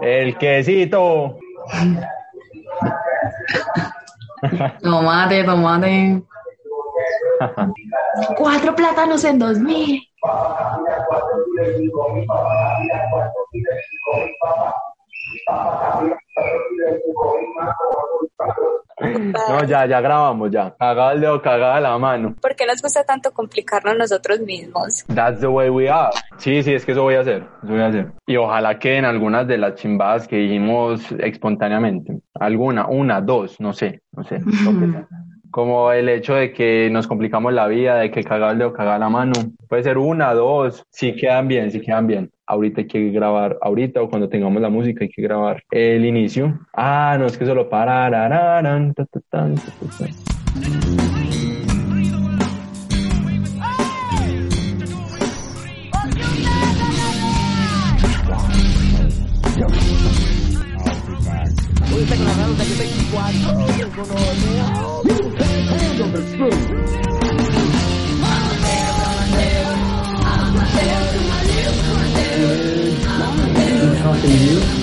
El quesito. Tomate, tomate. Cuatro plátanos en dos mil. No, ya, ya grabamos, ya. Cagada el dedo, cagada la mano. ¿Por qué nos gusta tanto complicarnos nosotros mismos? That's the way we are. Sí, sí, es que eso voy a hacer. Eso voy a hacer. Y ojalá que en algunas de las chimbadas que dijimos espontáneamente. Alguna, una, dos, no sé, no sé. lo que sea. Como el hecho de que nos complicamos la vida, de que cagada el dedo, cagada la mano. Puede ser una, dos, si quedan bien, si quedan bien. Ahorita hay que grabar, ahorita o cuando tengamos la música hay que grabar el inicio. Ah, no, es que solo We I'm a devil, I'm a. I'm a devil, I'm a. I'm a devil. How can you?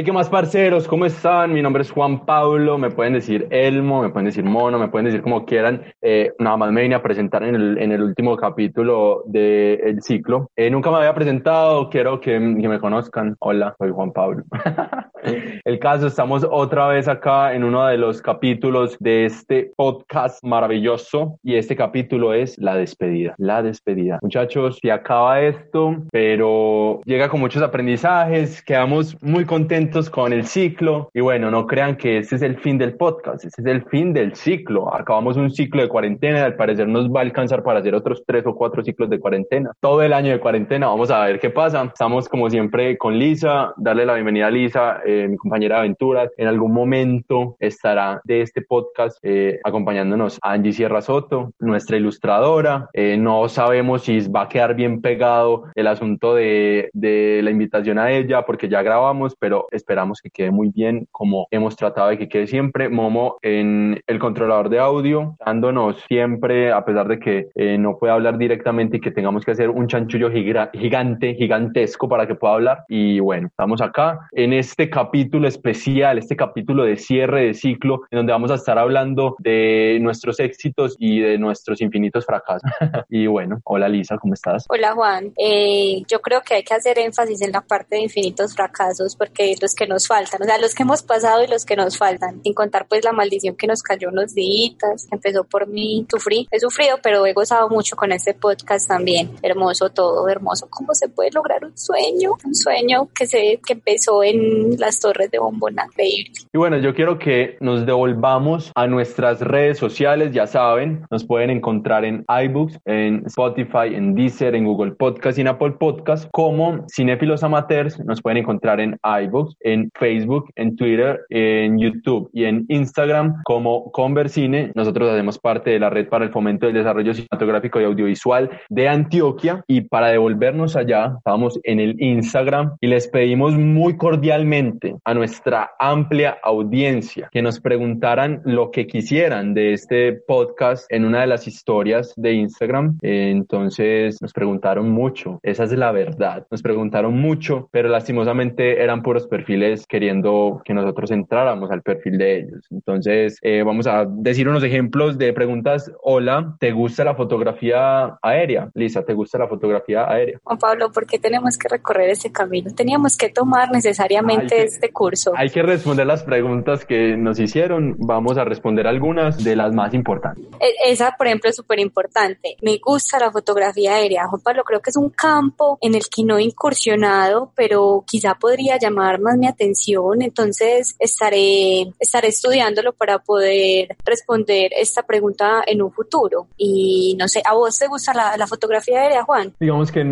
Hey, ¿qué más, parceros? ¿Cómo están? Mi nombre es Juan Pablo. Me pueden decir Elmo, me pueden decir Mono, me pueden decir como quieran. Eh, nada más me vine a presentar en el, en el último capítulo del ciclo. Eh, nunca me había presentado, quiero que, que me conozcan. Hola, soy Juan Pablo. el caso, estamos otra vez acá en uno de los capítulos de este podcast maravilloso. Y este capítulo es la despedida. La despedida. Muchachos, se acaba esto, pero llega con muchos aprendizajes. Quedamos muy contentos con el ciclo. Y bueno, no crean que ese es el fin del podcast, ese es el fin del ciclo. Acabamos un ciclo de cuarentena, al parecer nos va a alcanzar para hacer otros tres o cuatro ciclos de cuarentena. Todo el año de cuarentena, vamos a ver qué pasa. Estamos como siempre con Lisa, darle la bienvenida a Lisa, eh, mi compañera de aventuras. En algún momento estará de este podcast eh, acompañándonos Angie Sierra Soto, nuestra ilustradora. Eh, no sabemos si va a quedar bien pegado el asunto de, de la invitación a ella, porque ya grabamos, pero esperamos que quede muy bien como hemos tratado de que quede siempre. Momo en el controlador de audio, dándonos siempre, a pesar de que eh, no puede hablar directamente y que tengamos que hacer un chanchullo giga- gigante, gigantesco para que pueda hablar. Y bueno, estamos acá en este capítulo especial, este capítulo de cierre de ciclo, en donde vamos a estar hablando de nuestros éxitos y de nuestros infinitos fracasos. y bueno, hola Lisa, ¿cómo estás? Hola Juan, Eh, yo creo que hay que hacer énfasis en la parte de infinitos fracasos porque los que nos faltan, o sea, los que hemos pasado y los que nos faltan, sin contar pues la maldición que nos cayó unos días, empezó por mí, sufrí, he sufrido, pero he gozado mucho con este podcast también, hermoso todo, hermoso, cómo se puede lograr un sueño, un sueño que se que empezó en las torres de Bombona, increíble. Y bueno, yo quiero que nos devolvamos a nuestras redes sociales, ya saben, nos pueden encontrar en iBooks, en Spotify, en Deezer, en Google Podcast y en Apple Podcast, como Cinéfilos Amateurs, nos pueden encontrar en iBooks, en Facebook, en Twitter, en YouTube y en Instagram como Conversine. Nosotros hacemos parte de la red para el fomento del desarrollo cinematográfico y audiovisual de Antioquia y para devolvernos allá, estamos en el Instagram y les pedimos muy cordialmente a nuestra amplia audiencia que nos preguntaran lo que quisieran de este podcast en una de las historias de Instagram. Entonces nos preguntaron mucho, esa es la verdad, nos preguntaron mucho, pero lastimosamente eran puros perfiles queriendo que nosotros entráramos al perfil de ellos. Entonces eh, vamos a decir unos ejemplos de preguntas. Hola, ¿te gusta la fotografía aérea? Lisa, ¿te gusta la fotografía aérea? Juan Pablo, ¿por qué tenemos que recorrer ese camino? Teníamos que tomar necesariamente Ay, este curso. Hay que responder las preguntas que nos hicieron. Vamos a responder algunas de las más importantes. E- Esa, por ejemplo, es súper importante. Me gusta la fotografía aérea. Juan Pablo, creo que es un campo en el que no he incursionado, pero quizá podría llamar mi atención. Entonces, estaré, estaré estudiándolo para poder responder esta pregunta en un futuro. Y no sé, ¿a vos te gusta la, la fotografía aérea, Juan? Digamos que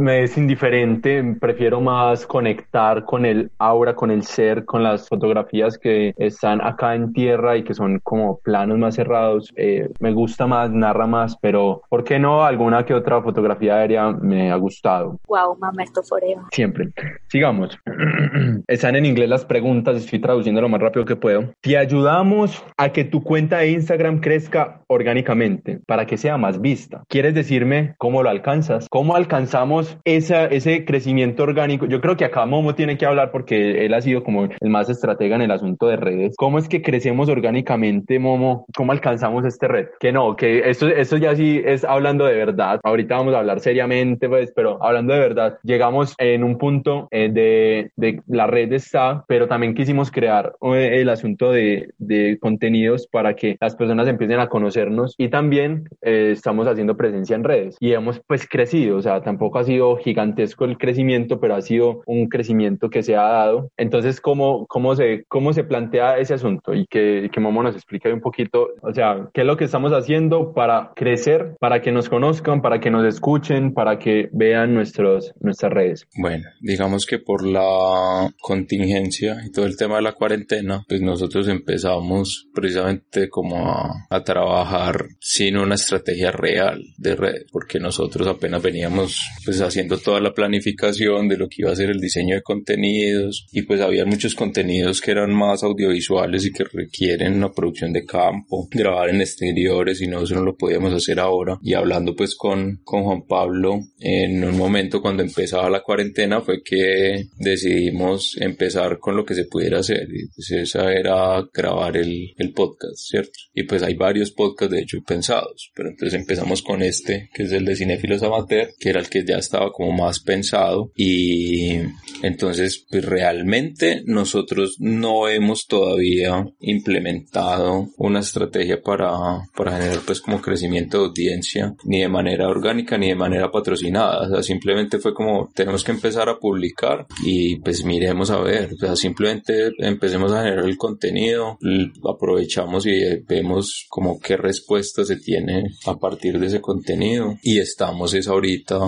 me es indiferente, prefiero más conectar con el aura, con el ser, con las fotografías que están acá en tierra y que son como planos más cerrados. Eh, me gusta más, narra más, pero ¿por qué no alguna que otra fotografía aérea me ha gustado? Wow, mamerto forever. Siempre. Sigamos. Están en inglés las preguntas, estoy traduciendo lo más rápido que puedo. Te ayudamos a que tu cuenta de Instagram crezca orgánicamente para que sea más vista. ¿Quieres decirme cómo lo alcanzas? ¿Cómo alcanzamos esa, ese crecimiento orgánico? Yo creo que acá Momo tiene que hablar porque él ha sido como el más estratega en el asunto de redes. ¿Cómo es que crecemos orgánicamente, Momo? ¿Cómo alcanzamos este red? Que no, que esto, esto ya sí es hablando de verdad. Ahorita vamos a hablar seriamente, pues, pero hablando de verdad, llegamos en un punto eh, de, de la red está, pero también quisimos crear eh, el asunto de, de contenidos para que las personas empiecen a conocernos y también eh, estamos haciendo presencia en redes y hemos pues crecido, o sea, tampoco ha sido gigantesco el crecimiento, pero ha sido un crecimiento que se ha dado. Entonces, ¿cómo, cómo, se, cómo se plantea ese asunto? Y que, que Momo nos explique un poquito, o sea, qué es lo que estamos haciendo para crecer, para que nos conozcan, para que nos escuchen, para que vean nuestros, nuestras redes. Bueno, digamos que por la contingencia y todo el tema de la cuarentena, pues nosotros empezamos precisamente como a, a trabajar sin una estrategia real de red, porque nosotros apenas veníamos pues haciendo toda la planificación de lo que iba a ser el diseño de contenidos y pues había muchos contenidos que eran más audiovisuales y que requieren una producción de campo, grabar en exteriores y nosotros no lo podíamos hacer ahora. Y hablando pues con, con Juan Pablo en un momento cuando empezaba la cuarentena fue que decidimos empezar con lo que se pudiera hacer y pues esa era grabar el, el podcast, ¿cierto? Y pues hay varios podcasts de hecho pensados, pero entonces empezamos con este que es el de Cinéfilos Amateur, que era el que ya estaba como más pensado y entonces pues realmente nosotros no hemos todavía implementado una estrategia para, para generar pues como crecimiento de audiencia ni de manera orgánica ni de manera patrocinada, o sea, simplemente fue como tenemos que empezar a publicar y pues miremos a ver, o sea, simplemente empecemos a generar el contenido, aprovechamos y eh, vemos como qué respuesta se tiene a partir de ese contenido. Y estamos es ahorita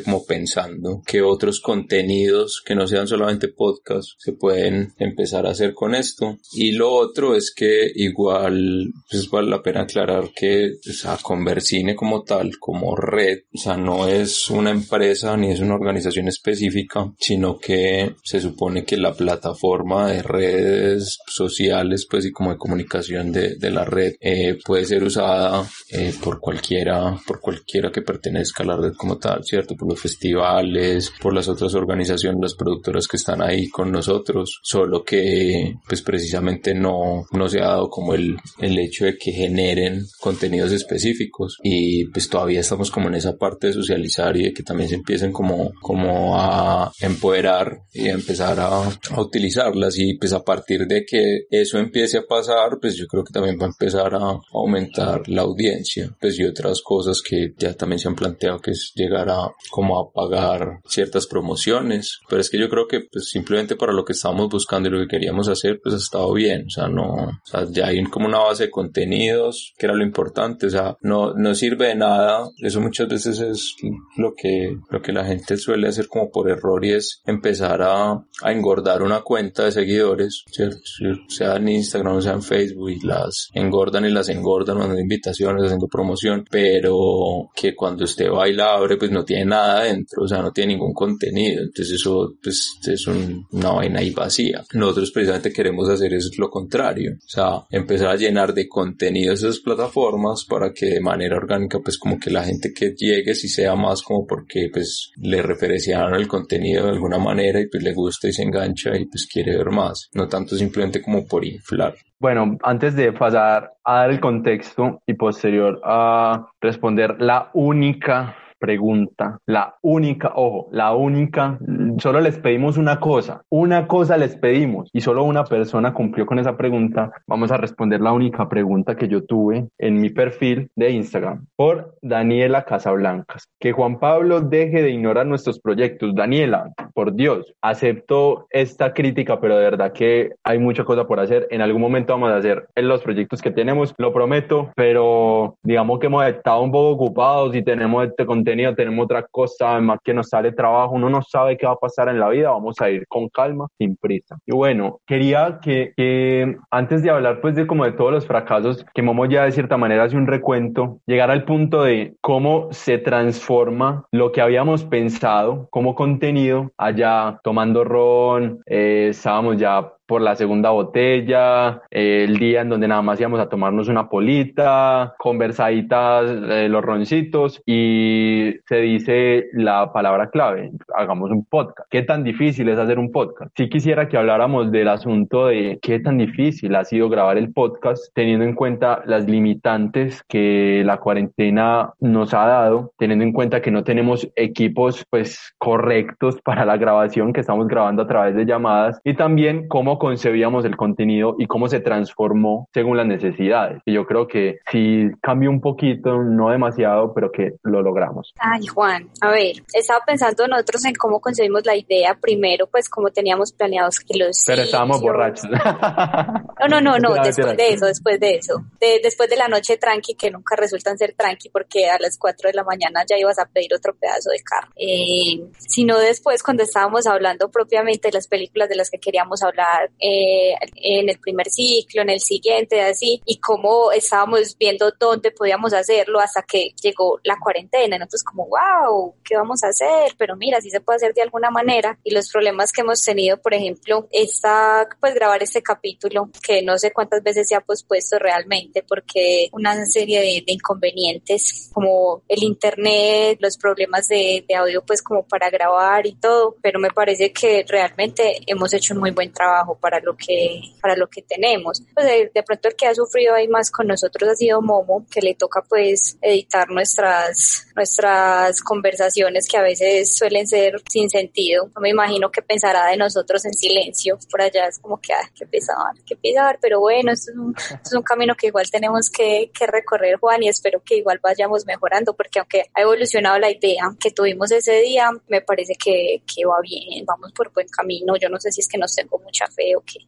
como pensando que otros contenidos que no sean solamente podcast se pueden empezar a hacer con esto. Y lo otro es que igual pues vale la pena aclarar que o sea, Conversine como tal como red o sea no es una empresa ni es una organización específica sino que se supone que la plataforma de redes sociales pues y como de comunicación de, de la red eh, puede ser usada eh, por cualquiera por cualquiera que pertenezca a la red como tal cierto por los festivales por las otras organizaciones las productoras que están ahí con nosotros. Solo que pues precisamente no no se ha dado como el el hecho de que generen contenidos específicos. Y pues todavía estamos como en esa parte de socializar y de que también se empiecen como como a empoderar y a empezar a, a utilizarlas. Y pues a partir de que eso empiece a pasar pues yo creo que también va a empezar a aumentar la audiencia. Pues y otras cosas que ya también se han planteado que es llegar a como a pagar ciertas promociones pero es que yo creo que pues simplemente para lo que estábamos buscando y lo que queríamos hacer pues ha estado bien o sea no o sea, ya hay como una base de contenidos que era lo importante o sea no no sirve de nada eso muchas veces es lo que lo que la gente suele hacer como por error y es empezar a, a engordar una cuenta de seguidores ¿cierto? sea en Instagram sea en Facebook y las engordan y las engordan mandando invitaciones haciendo promoción pero que cuando usted va y la abre pues no tiene nada adentro o sea no tiene ningún contenido entonces eso pues es un- una vaina ahí vacía. Nosotros precisamente queremos hacer eso lo contrario o sea empezar a llenar de contenido esas plataformas para que de manera orgánica pues como que la gente que llegue si sea más como porque pues le referenciaron el contenido de alguna manera y pues le gusta y se engancha y pues quiere ver más no tanto simplemente como por inflar. Bueno, antes de pasar a dar el contexto y posterior a responder la única pregunta, la única, ojo, la única, solo les pedimos una cosa, una cosa les pedimos y solo una persona cumplió con esa pregunta. Vamos a responder la única pregunta que yo tuve en mi perfil de Instagram por Daniela Casablancas. Que Juan Pablo deje de ignorar nuestros proyectos. Daniela, por Dios, acepto esta crítica, pero de verdad que hay mucha cosa por hacer. En algún momento vamos a hacer en los proyectos que tenemos, lo prometo, pero digamos que hemos estado un poco ocupados y tenemos este contenido, tenemos otra cosa, además que nos sale trabajo, uno no sabe qué va a pasar en la vida, vamos a ir con calma, sin prisa. Y bueno, quería que, que antes de hablar pues de como de todos los fracasos, que Momo ya de cierta manera hace un recuento, llegar al punto de cómo se transforma lo que habíamos pensado como contenido allá tomando ron, eh, estábamos ya por la segunda botella, eh, el día en donde nada más íbamos a tomarnos una polita, conversaditas, eh, los roncitos y se dice la palabra clave, hagamos un podcast. ¿Qué tan difícil es hacer un podcast? Sí quisiera que habláramos del asunto de qué tan difícil ha sido grabar el podcast teniendo en cuenta las limitantes que la cuarentena nos ha dado, teniendo en cuenta que no tenemos equipos pues correctos para la grabación que estamos grabando a través de llamadas y también cómo concebíamos el contenido y cómo se transformó según las necesidades. Y yo creo que sí cambió un poquito, no demasiado, pero que lo logramos. Ay, Juan, a ver, estaba pensando nosotros en cómo concebimos la idea primero, pues como teníamos planeados que los... Pero estábamos borrachos. No, no, no, no, después de eso, después de eso. De, después de la noche tranqui, que nunca resultan ser tranqui porque a las 4 de la mañana ya ibas a pedir otro pedazo de carne. Eh, sino después cuando estábamos hablando propiamente de las películas de las que queríamos hablar eh, en el primer ciclo, en el siguiente, así, y cómo estábamos viendo dónde podíamos hacerlo hasta que llegó la cuarentena. Nosotros como, wow, ¿qué vamos a hacer? Pero mira, sí se puede hacer de alguna manera. Y los problemas que hemos tenido, por ejemplo, esta, pues grabar este capítulo, que no sé cuántas veces se ha pospuesto realmente, porque una serie de, inconvenientes como el internet, los problemas de audio, pues como para grabar y todo, pero me parece que realmente hemos hecho un muy buen trabajo para lo que, para lo que tenemos. Pues de, pronto el que ha sufrido ahí más con nosotros ha sido Momo, que le toca pues editar nuestras, nuestras conversaciones que a veces suelen ser sin sentido. No me imagino que pensará de nosotros en silencio. Por allá es como que, ah, qué pesar, qué pesar, pero bueno, esto es un, es un camino que igual tenemos que, que recorrer, Juan, y espero que igual vayamos mejorando, porque aunque ha evolucionado la idea que tuvimos ese día, me parece que, que va bien, vamos por buen camino. Yo no sé si es que nos tengo mucha fe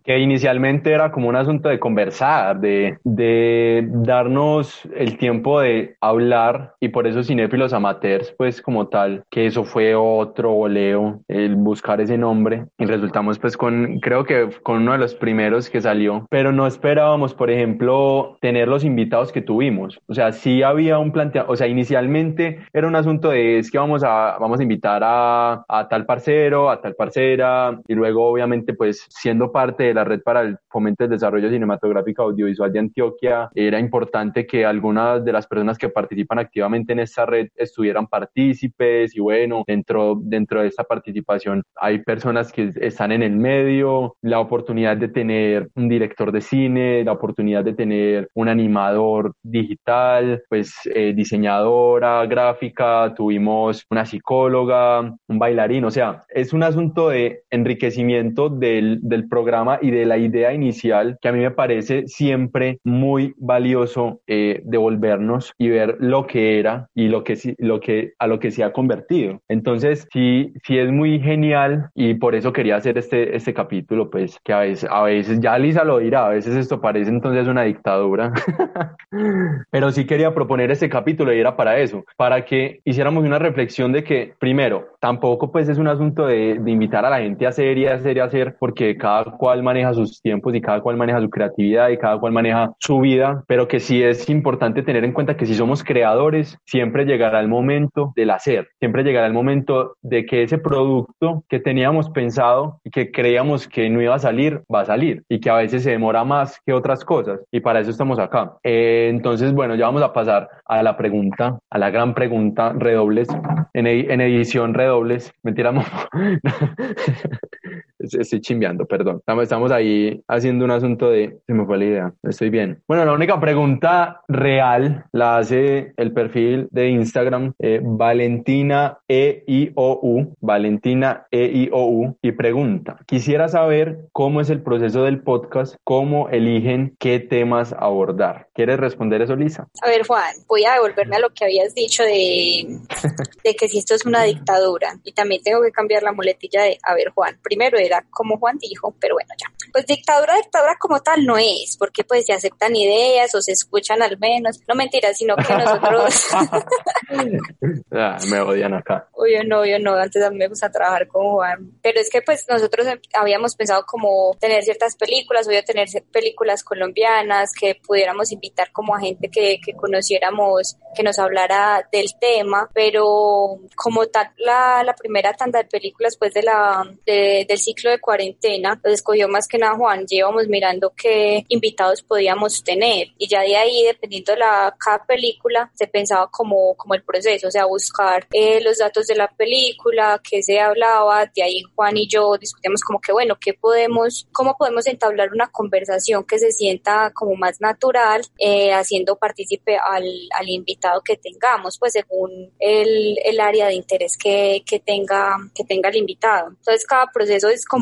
Que inicialmente era como un asunto de conversar, de, de darnos el tiempo de hablar, y por eso cinéfilos amateurs, pues como tal, que eso fue otro voleo, el buscar ese nombre, y resultamos pues con, creo que con uno de los primeros que salió, pero no esperábamos, por ejemplo, tener los invitados que tuvimos. O sea, sí había un planteamiento, o sea, inicialmente era un asunto de es que vamos a, vamos a invitar a, a tal parcero, a tal parcera, y luego obviamente pues siendo parte de la red para el fomento del desarrollo cinematográfico audiovisual de Antioquia, era importante que algunas de las personas que participan activamente en esta red estuvieran partícipes y bueno, dentro, dentro de esta participación hay personas que están en el medio, la oportunidad de tener un director de cine, la oportunidad de tener un animador digital, pues eh, diseñadora gráfica, tuvimos una psicóloga, un bailarín, o sea, es un asunto de enriquecimiento del, del programa y de la idea inicial que a mí me parece siempre muy valioso eh, devolvernos y ver lo que era y lo que, lo que, a lo que se ha convertido. Entonces, sí, sí es muy genial y por eso quería hacer este, este capítulo, pues que a veces, a veces, ya Lisa lo dirá, a veces esto parece entonces una dictadura, pero sí quería proponer este capítulo y era para eso, para que hiciéramos una reflexión de que, primero, tampoco pues es un asunto de, de invitar a la gente a hacer y hacer y hacer, porque cada cual maneja sus tiempos y cada cual maneja su creatividad y cada cual maneja su vida, pero que sí es importante tener en cuenta que si somos creadores, siempre llegará el momento del hacer, siempre llegará el momento de que ese producto que teníamos pensado y que creíamos que no iba a salir, va a salir y que a veces se demora más que otras cosas y para eso estamos acá. Eh, entonces, bueno, ya vamos a pasar a la pregunta, a la gran pregunta, redobles, en, en edición redobles, mentira, estoy chimbeando, perdón. Estamos, estamos ahí haciendo un asunto de, se me fue la idea, estoy bien. Bueno, la única pregunta real la hace el perfil de Instagram, eh, Valentina EIOU, Valentina EIOU, y pregunta, quisiera saber cómo es el proceso del podcast, cómo eligen qué temas abordar. ¿Quieres responder eso, Lisa? A ver, Juan, voy a devolverme a lo que habías dicho de, de que si esto es una dictadura. Y también tengo que cambiar la muletilla de, a ver, Juan, primero era como Juan dijo, pero bueno, ya. Pues dictadura, dictadura como tal no es, porque pues se aceptan ideas o se escuchan al menos. No mentiras, sino que nosotros, Ah, me odian acá. obvio no, obvio no, antes a mí me gusta trabajar con Juan. Pero es que pues nosotros habíamos pensado como tener ciertas películas, obvio tener películas colombianas, que pudiéramos invitar como a gente que, que conociéramos, que nos hablara del tema, pero como tal, la, la primera tanda de películas pues de la, de- del ciclo de cuarentena, los escogió más que nada Juan, llevamos mirando qué invitados podíamos tener y ya de ahí, dependiendo de la, cada película, se pensaba como, como el proceso, o sea, buscar eh, los datos de la película, qué se hablaba, de ahí Juan y yo discutíamos como que bueno, qué podemos, cómo podemos entablar una conversación que se sienta como más natural, eh, haciendo partícipe al, al invitado que tengamos, pues según el, el área de interés que, que tenga, que tenga el invitado. Entonces cada proceso es como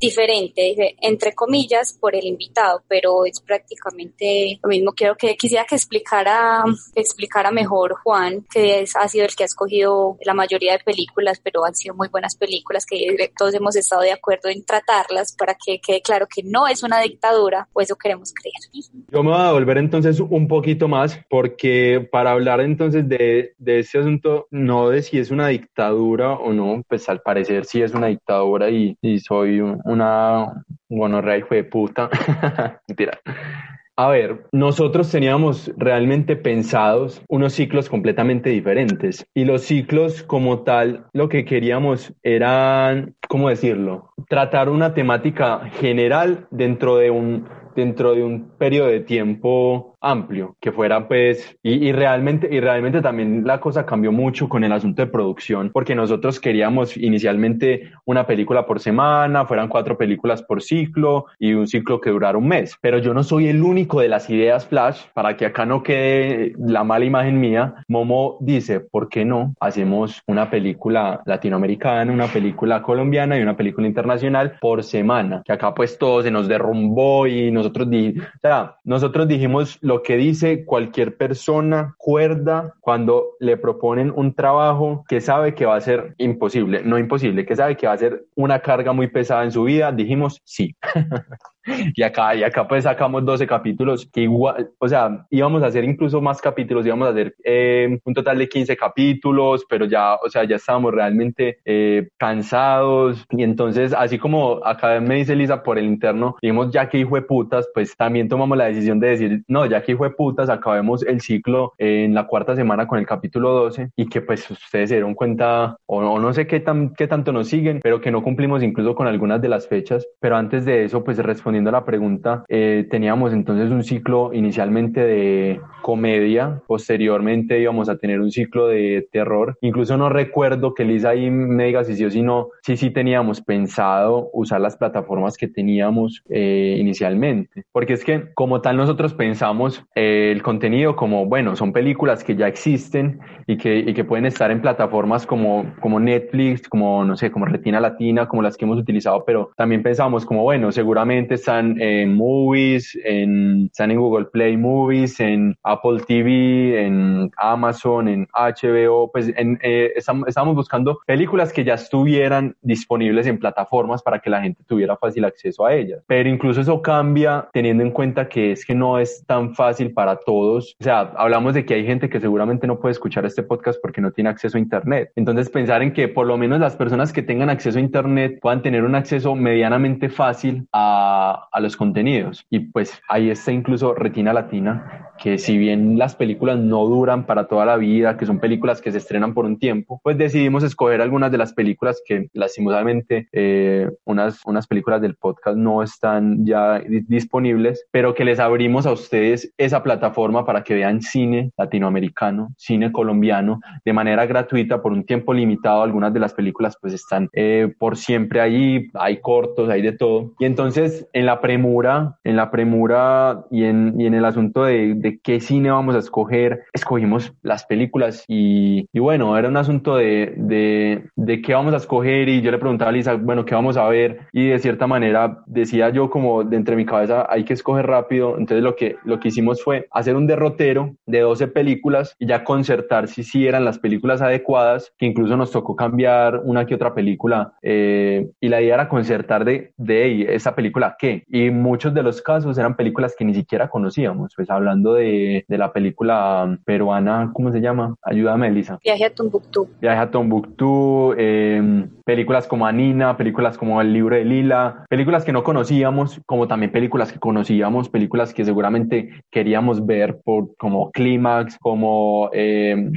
diferente, dice, entre comillas, por el invitado, pero es prácticamente lo mismo. Quiero que quisiera que explicara, explicara mejor Juan, que es, ha sido el que ha escogido la mayoría de películas, pero han sido muy buenas películas que todos hemos estado de acuerdo en tratarlas para que quede claro que no es una dictadura, o eso queremos creer. Yo me voy a volver entonces un poquito más porque para hablar entonces de, de este asunto, no de si es una dictadura o no, pues al parecer sí es una dictadura y, y soy un- una gonorrea hijo de puta. Mentira. A ver, nosotros teníamos realmente pensados unos ciclos completamente diferentes y los ciclos como tal, lo que queríamos eran, ¿cómo decirlo? Tratar una temática general dentro de un, dentro de un periodo de tiempo amplio, que fuera pues, y, y realmente, y realmente también la cosa cambió mucho con el asunto de producción, porque nosotros queríamos inicialmente una película por semana, fueran cuatro películas por ciclo y un ciclo que durara un mes, pero yo no soy el único de las ideas flash, para que acá no quede la mala imagen mía, Momo dice, ¿por qué no hacemos una película latinoamericana, una película colombiana y una película internacional por semana? Que acá pues todo se nos derrumbó y nosotros, nosotros dijimos lo que dice cualquier persona cuerda cuando le proponen un trabajo que sabe que va a ser imposible, no imposible, que sabe que va a ser una carga muy pesada en su vida, dijimos sí. Y acá, y acá pues sacamos 12 capítulos que igual, o sea, íbamos a hacer incluso más capítulos, íbamos a hacer eh, un total de 15 capítulos, pero ya, o sea, ya estábamos realmente eh, cansados. Y entonces, así como acá me dice Lisa por el interno, dijimos, ya que hijo de putas, pues también tomamos la decisión de decir, no, ya que hijo de putas, acabemos el ciclo en la cuarta semana con el capítulo 12 y que pues ustedes se dieron cuenta, o, o no sé qué, tan, qué tanto nos siguen, pero que no cumplimos incluso con algunas de las fechas. Pero antes de eso, pues respondiendo a la pregunta, eh, teníamos entonces un ciclo inicialmente de comedia, posteriormente íbamos a tener un ciclo de terror. Incluso no recuerdo que Lisa ahí me diga si sí o si no, sí, sí teníamos pensado usar las plataformas que teníamos eh, inicialmente. Porque es que como tal nosotros pensamos eh, el contenido como, bueno, son películas que ya existen y que, y que pueden estar en plataformas como, como Netflix, como, no sé, como Retina Latina, como las que hemos utilizado, pero también pensamos como, bueno, seguramente están en Movies, en, están en Google Play Movies, en Apple TV, en Amazon, en HBO, pues en, eh, estamos, estamos buscando películas que ya estuvieran disponibles en plataformas para que la gente tuviera fácil acceso a ellas. Pero incluso eso cambia teniendo en cuenta que es que no es tan fácil para todos. O sea, hablamos de que hay gente que seguramente no puede escuchar este podcast porque no tiene acceso a Internet. Entonces, pensar en que por lo menos las personas que tengan acceso a Internet puedan tener un acceso medianamente fácil a a, los contenidos. Y pues ahí está incluso Retina Latina, que si bien las películas no duran para toda la vida, que son películas que se estrenan por un tiempo, pues decidimos escoger algunas de las películas que lastimosamente eh, unas, unas películas del podcast no están ya di- disponibles, pero que les abrimos a ustedes esa plataforma para que vean cine latinoamericano, cine colombiano de manera gratuita por un tiempo limitado. Algunas de las películas pues están eh, por siempre ahí, hay cortos, hay de todo. Y entonces en la premura, en la premura y en, y en el asunto de, de qué cine vamos a escoger, escogimos las películas y, y bueno, era un asunto de, de, de qué vamos a escoger y yo le preguntaba a Lisa, bueno, qué vamos a ver y de cierta manera decía yo como de entre mi cabeza hay que escoger rápido, entonces lo que, lo que hicimos fue hacer un derrotero de 12 películas y ya concertar si sí eran las películas adecuadas, que incluso nos tocó cambiar una que otra película eh, y la idea era concertar de, de "Ey, esa película qué y muchos de los casos eran películas que ni siquiera conocíamos, pues hablando de, de la película peruana, ¿cómo se llama? Ayúdame Elisa. Viaje a Tumbuctú. Viaje a Tombuctú, eh, películas como Anina, películas como El libro de Lila, películas que no conocíamos, como también películas que conocíamos, películas que seguramente queríamos ver por como Clímax, como eh,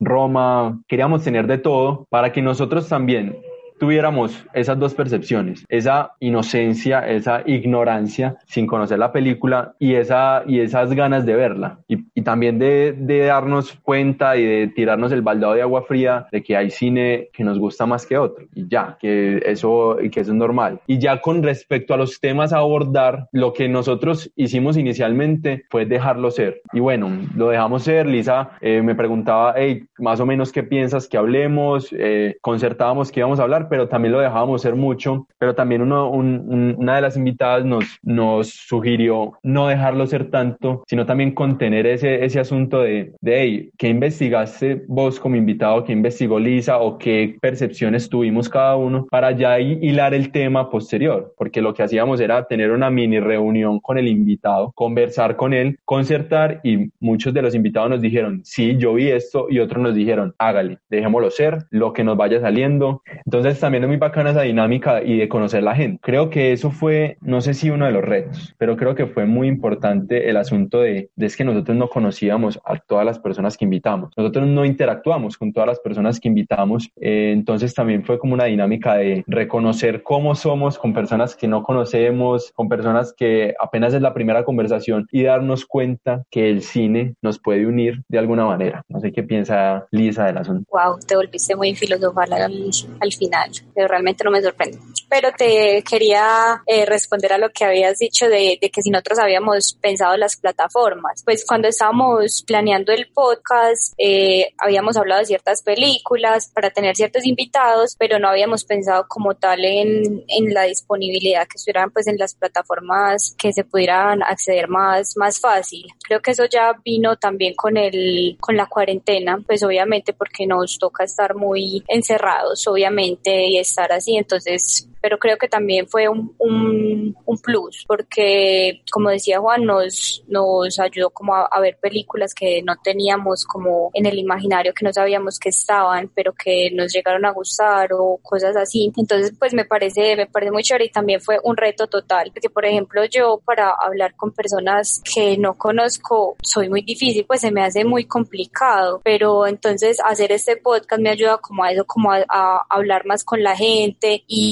Roma, queríamos tener de todo para que nosotros también tuviéramos esas dos percepciones, esa inocencia, esa ignorancia sin conocer la película y, esa, y esas ganas de verla. Y, y también de, de darnos cuenta y de tirarnos el baldado de agua fría de que hay cine que nos gusta más que otro. Y ya, que eso, que eso es normal. Y ya con respecto a los temas a abordar, lo que nosotros hicimos inicialmente fue dejarlo ser. Y bueno, lo dejamos ser. Lisa eh, me preguntaba, hey, más o menos qué piensas que hablemos, eh, concertábamos que íbamos a hablar, pero también lo dejábamos ser mucho. Pero también uno, un- un- una de las invitadas nos, nos sugirió no dejarlo ser tanto, sino también contener ese, ese asunto de, de hey, ¿qué investigaste vos como invitado? ¿Qué investigó Lisa? ¿O qué percepciones tuvimos cada uno? Para ya hi- hilar el tema posterior, porque lo que hacíamos era tener una mini reunión con el invitado, conversar con él, concertar y muchos de los invitados nos dijeron, sí, yo vi esto y otros nos dijeron, hágale, dejémoslo ser, lo que nos vaya saliendo. Entonces también es muy bacana esa dinámica y de conocer la gente. Creo que eso fue, no sé si uno de los retos, pero creo que fue muy importante el asunto de, de es que nosotros no conocíamos a todas las personas que invitamos. Nosotros no interactuamos con todas las personas que invitamos. Eh, entonces también fue como una dinámica de reconocer cómo somos con personas que no conocemos, con personas que apenas es la primera conversación y darnos cuenta que el cine nos puede unir de alguna manera. No sé qué piensa Lisa del asunto. Wow, te volviste muy filosofal al, al final, pero realmente no me sorprende. Pero te quería eh, responder a lo que habías dicho de, de que si nosotros habíamos pensado las plataformas. Pues cuando estábamos planeando el podcast, eh, habíamos hablado de ciertas películas para tener ciertos invitados, pero no habíamos pensado como tal en, en la disponibilidad que estuvieran pues en las plataformas que se pudieran acceder más, más fácil. Creo que eso ya vino también con el, con la cuarentena, pues obviamente porque nos toca estar muy encerrados, obviamente, y estar así, entonces pero creo que también fue un, un, un plus porque como decía Juan nos, nos ayudó como a, a, ver películas que no teníamos como en el imaginario que no sabíamos que estaban pero que nos llegaron a gustar o cosas así. Entonces pues me parece me parece muy chévere y también fue un reto total porque por ejemplo yo para hablar con personas que no conozco soy muy difícil pues se me hace muy complicado pero entonces hacer este podcast me ayuda como a eso como a, a hablar más con la gente y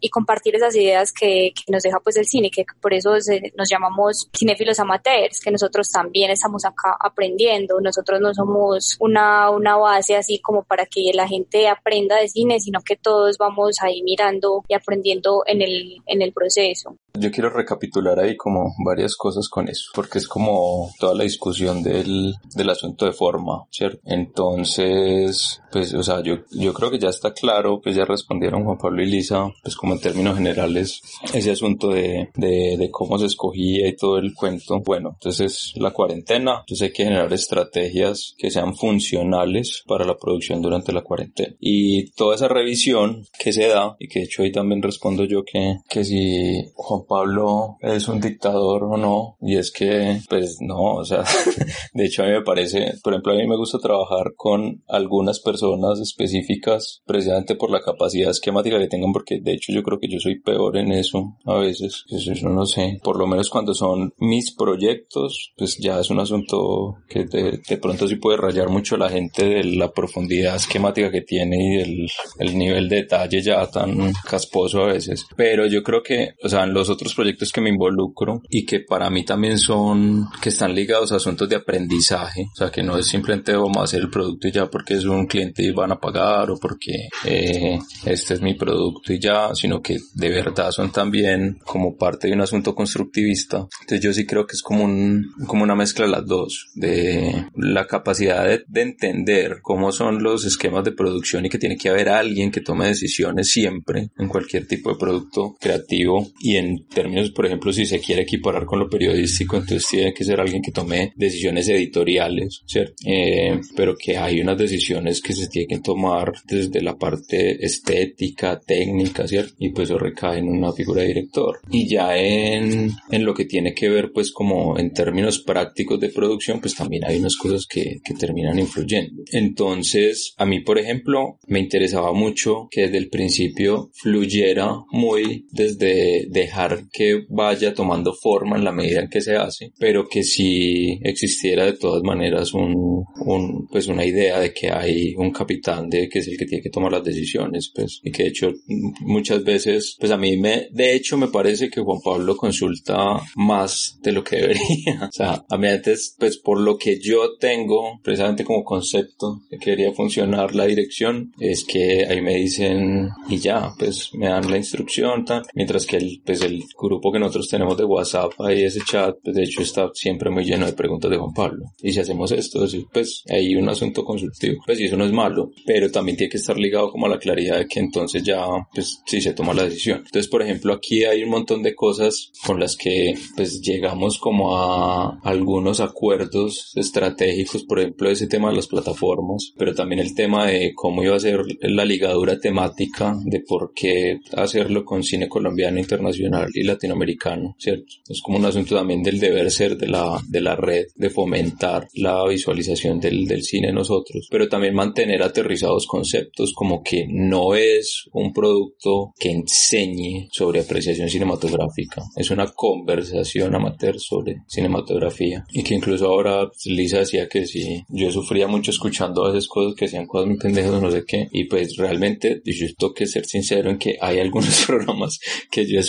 y, compartir esas ideas que, nos deja pues el cine, que por eso se, nos llamamos cinéfilos amateurs, que nosotros también estamos acá aprendiendo, nosotros no somos una, una base así como para que la gente aprenda de cine, sino que todos vamos ahí mirando y aprendiendo en el, en el proceso. Yo quiero recapitular ahí como varias cosas con eso, porque es como toda la discusión del, del asunto de forma, ¿cierto? Entonces, pues, o sea, yo, yo creo que ya está claro, pues ya respondieron Juan Pablo y Lisa, pues como en términos generales, ese asunto de, de, de cómo se escogía y todo el cuento. Bueno, entonces la cuarentena, entonces hay que generar estrategias que sean funcionales para la producción durante la cuarentena. Y toda esa revisión que se da, y que de hecho ahí también respondo yo que, que si Juan Pablo es un dictador o no, y es que, pues no, o sea, de hecho a mí me parece, por ejemplo, a mí me gusta trabajar con algunas personas específicas precisamente por la capacidad esquemática que tengan, porque de hecho yo creo que yo soy peor en eso a veces, eso yo no sé, por lo menos cuando son mis proyectos, pues ya es un asunto que de, de pronto sí puede rayar mucho a la gente de la profundidad esquemática que tiene y el, el nivel de detalle ya tan casposo a veces. Pero yo creo que, o sea, en los otros proyectos que me involucro y que para mí también son, que están ligados a asuntos de aprendizaje, o sea, que no es simplemente vamos a hacer el producto y ya porque es un cliente y van a pagar o porque eh, este es mi producto y ya, sino que de verdad son también como parte de un asunto constructivista. Entonces yo sí creo que es como un, como una mezcla de las dos, de la capacidad de, de entender cómo son los esquemas de producción y que tiene que haber alguien que tome decisiones siempre en cualquier tipo de producto creativo y en términos, por ejemplo, si se quiere equiparar con lo periodístico, entonces tiene que ser alguien que tome decisiones editoriales, ¿cierto? Eh, pero que hay unas decisiones que se tienen que tomar desde la parte estética, técnica, ¿cierto? Y pues eso recae en una figura de director. Y ya en, en lo que tiene que ver pues como en términos prácticos de producción, pues también hay unas cosas que, que terminan influyendo. Entonces, a mí, por ejemplo, me interesaba mucho que desde el principio fluyera muy desde dejar que vaya tomando forma en la medida en que se hace, pero que si existiera de todas maneras un, un, pues una idea de que hay un capitán de que es el que tiene que tomar las decisiones, pues, y que de hecho muchas veces, pues a mí me, de hecho me parece que Juan Pablo consulta más de lo que debería. o sea, a mí antes, pues por lo que yo tengo, precisamente como concepto que quería funcionar la dirección, es que ahí me dicen y ya, pues me dan la instrucción, tal, mientras que el, pues grupo que nosotros tenemos de WhatsApp, ahí ese chat, pues de hecho está siempre muy lleno de preguntas de Juan Pablo. Y si hacemos esto, pues hay un asunto consultivo, pues y eso no es malo, pero también tiene que estar ligado como a la claridad de que entonces ya, pues sí se toma la decisión. Entonces, por ejemplo, aquí hay un montón de cosas con las que pues llegamos como a algunos acuerdos estratégicos, por ejemplo, ese tema de las plataformas, pero también el tema de cómo iba a ser la ligadura temática de por qué hacerlo con cine colombiano, internacional y latinoamericano, ¿cierto? Es como un asunto también del deber ser de la, de la red, de fomentar la visualización del, del cine nosotros, pero también mantener aterrizados conceptos como que no es un producto que enseñe sobre apreciación cinematográfica, es una conversación amateur sobre cinematografía y que incluso ahora Lisa decía que si yo sufría mucho escuchando a veces cosas que decían cosas muy pendejas no sé qué y pues realmente yo tengo que ser sincero en que hay algunos programas que yo he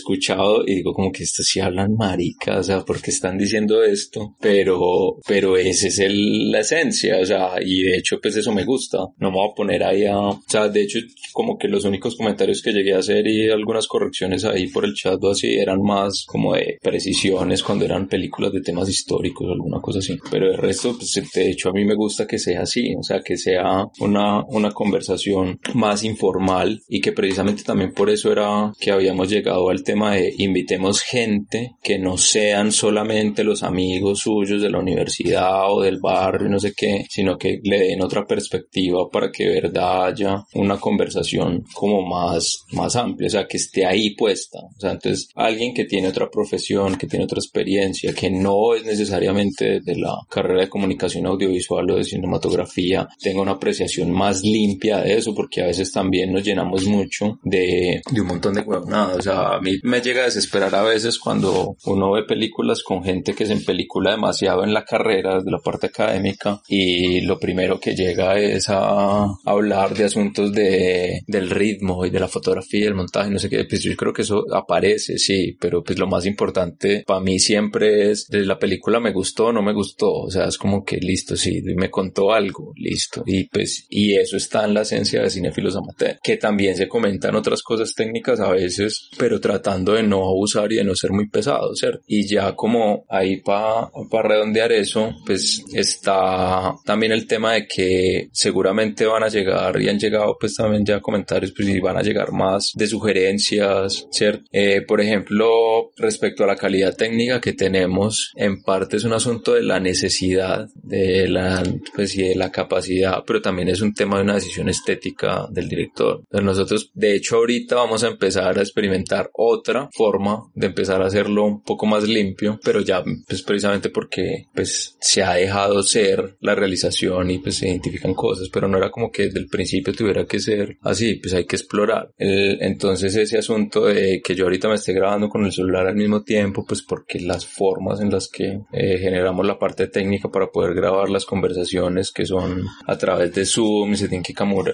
y digo como que estos sí hablan marica, o sea, porque están diciendo esto, pero, pero esa es el, la esencia, o sea, y de hecho pues eso me gusta, no me voy a poner ahí a, o sea, de hecho como que los únicos comentarios que llegué a hacer y algunas correcciones ahí por el chat o así eran más como de precisiones cuando eran películas de temas históricos o alguna cosa así, pero el resto pues de hecho a mí me gusta que sea así, o sea, que sea una, una conversación más informal y que precisamente también por eso era que habíamos llegado al tema de invitemos gente que no sean solamente los amigos suyos de la universidad o del barrio, no sé qué, sino que le den otra perspectiva para que de verdad haya una conversación como más, más amplia, o sea, que esté ahí puesta. O sea, entonces alguien que tiene otra profesión, que tiene otra experiencia, que no es necesariamente de la carrera de comunicación audiovisual o de cinematografía, tenga una apreciación más limpia de eso, porque a veces también nos llenamos mucho de, de un montón de huevonadas. O sea, a mí me llega desesperar a veces cuando uno ve películas con gente que se empelicula demasiado en la carrera, desde la parte académica, y lo primero que llega es a hablar de asuntos de, del ritmo y de la fotografía, el montaje, no sé qué. Pues yo creo que eso aparece, sí, pero pues lo más importante para mí siempre es, la película me gustó o no me gustó. O sea, es como que listo, sí, me contó algo, listo. Y pues, y eso está en la esencia de cinefilos amateur, que también se comentan otras cosas técnicas a veces, pero tratando de no abusar y de no ser muy pesado, ¿cierto? Y ya como ahí para pa redondear eso, pues está también el tema de que seguramente van a llegar y han llegado pues también ya comentarios pues y van a llegar más de sugerencias, ¿cierto? Eh, por ejemplo, respecto a la calidad técnica que tenemos, en parte es un asunto de la necesidad, de la, pues y de la capacidad, pero también es un tema de una decisión estética del director. Entonces nosotros, de hecho, ahorita vamos a empezar a experimentar otra forma de empezar a hacerlo un poco más limpio, pero ya pues precisamente porque pues se ha dejado ser la realización y pues se identifican cosas, pero no era como que desde el principio tuviera que ser así, pues hay que explorar. El- entonces ese asunto de que yo ahorita me esté grabando con el celular al mismo tiempo, pues porque las formas en las que eh, generamos la parte técnica para poder grabar las conversaciones que son a través de Zoom y se tienen que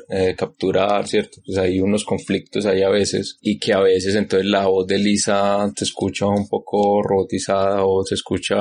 eh, capturar, ¿cierto? Pues hay unos conflictos ahí a veces y que a veces entonces la voz de Lisa te escucha un poco robotizada o se escucha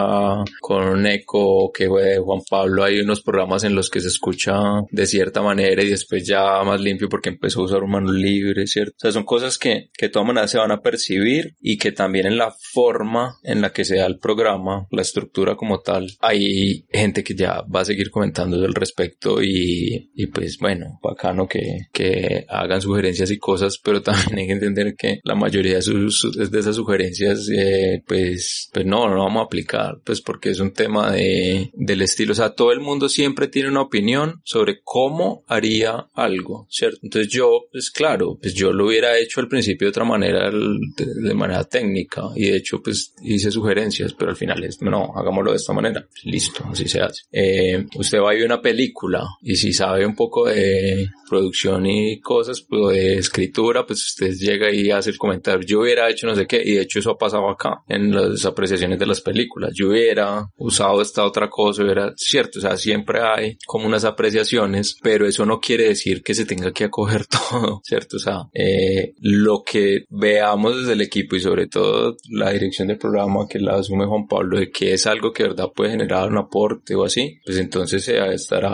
con un eco que de Juan Pablo hay unos programas en los que se escucha de cierta manera y después ya más limpio porque empezó a usar un mano libre, ¿cierto? O sea, son cosas que, que de todas maneras se van a percibir y que también en la forma en la que se da el programa, la estructura como tal, hay gente que ya va a seguir comentando al respecto y, y pues bueno, bacano que, que hagan sugerencias y cosas, pero también hay que entender que la mayoría de, sus, de esas sugerencias, eh, pues, pues no, no vamos a aplicar, pues porque es un tema de, del estilo, o sea, todo el mundo siempre tiene una opinión sobre cómo haría algo, ¿cierto? Entonces yo, pues claro, pues yo lo hubiera hecho al principio de otra manera, de, de manera técnica, y de hecho, pues hice sugerencias, pero al final es, no, hagámoslo de esta manera, listo, así se hace. Eh, usted va a ver una película, y si sabe un poco de producción y cosas, pues de escritura, pues usted llega y hace el comentario, yo hubiera hecho no sé qué, y de hecho eso ha pasado acá, en las apreciaciones de las películas, yo hubiera usado esta otra cosa, hubiera, cierto, o sea, siempre hay como unas apreciaciones, pero eso no quiere decir que se tenga que acoger todo, cierto, o sea, eh, lo que veamos desde el equipo y sobre todo la dirección del programa que la asume Juan Pablo, de que es algo que de verdad puede generar un aporte o así, pues entonces se estará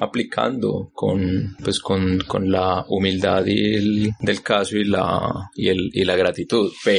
aplicando con, pues con, con la humildad y el- del caso y la, y el, y la gratitud, pero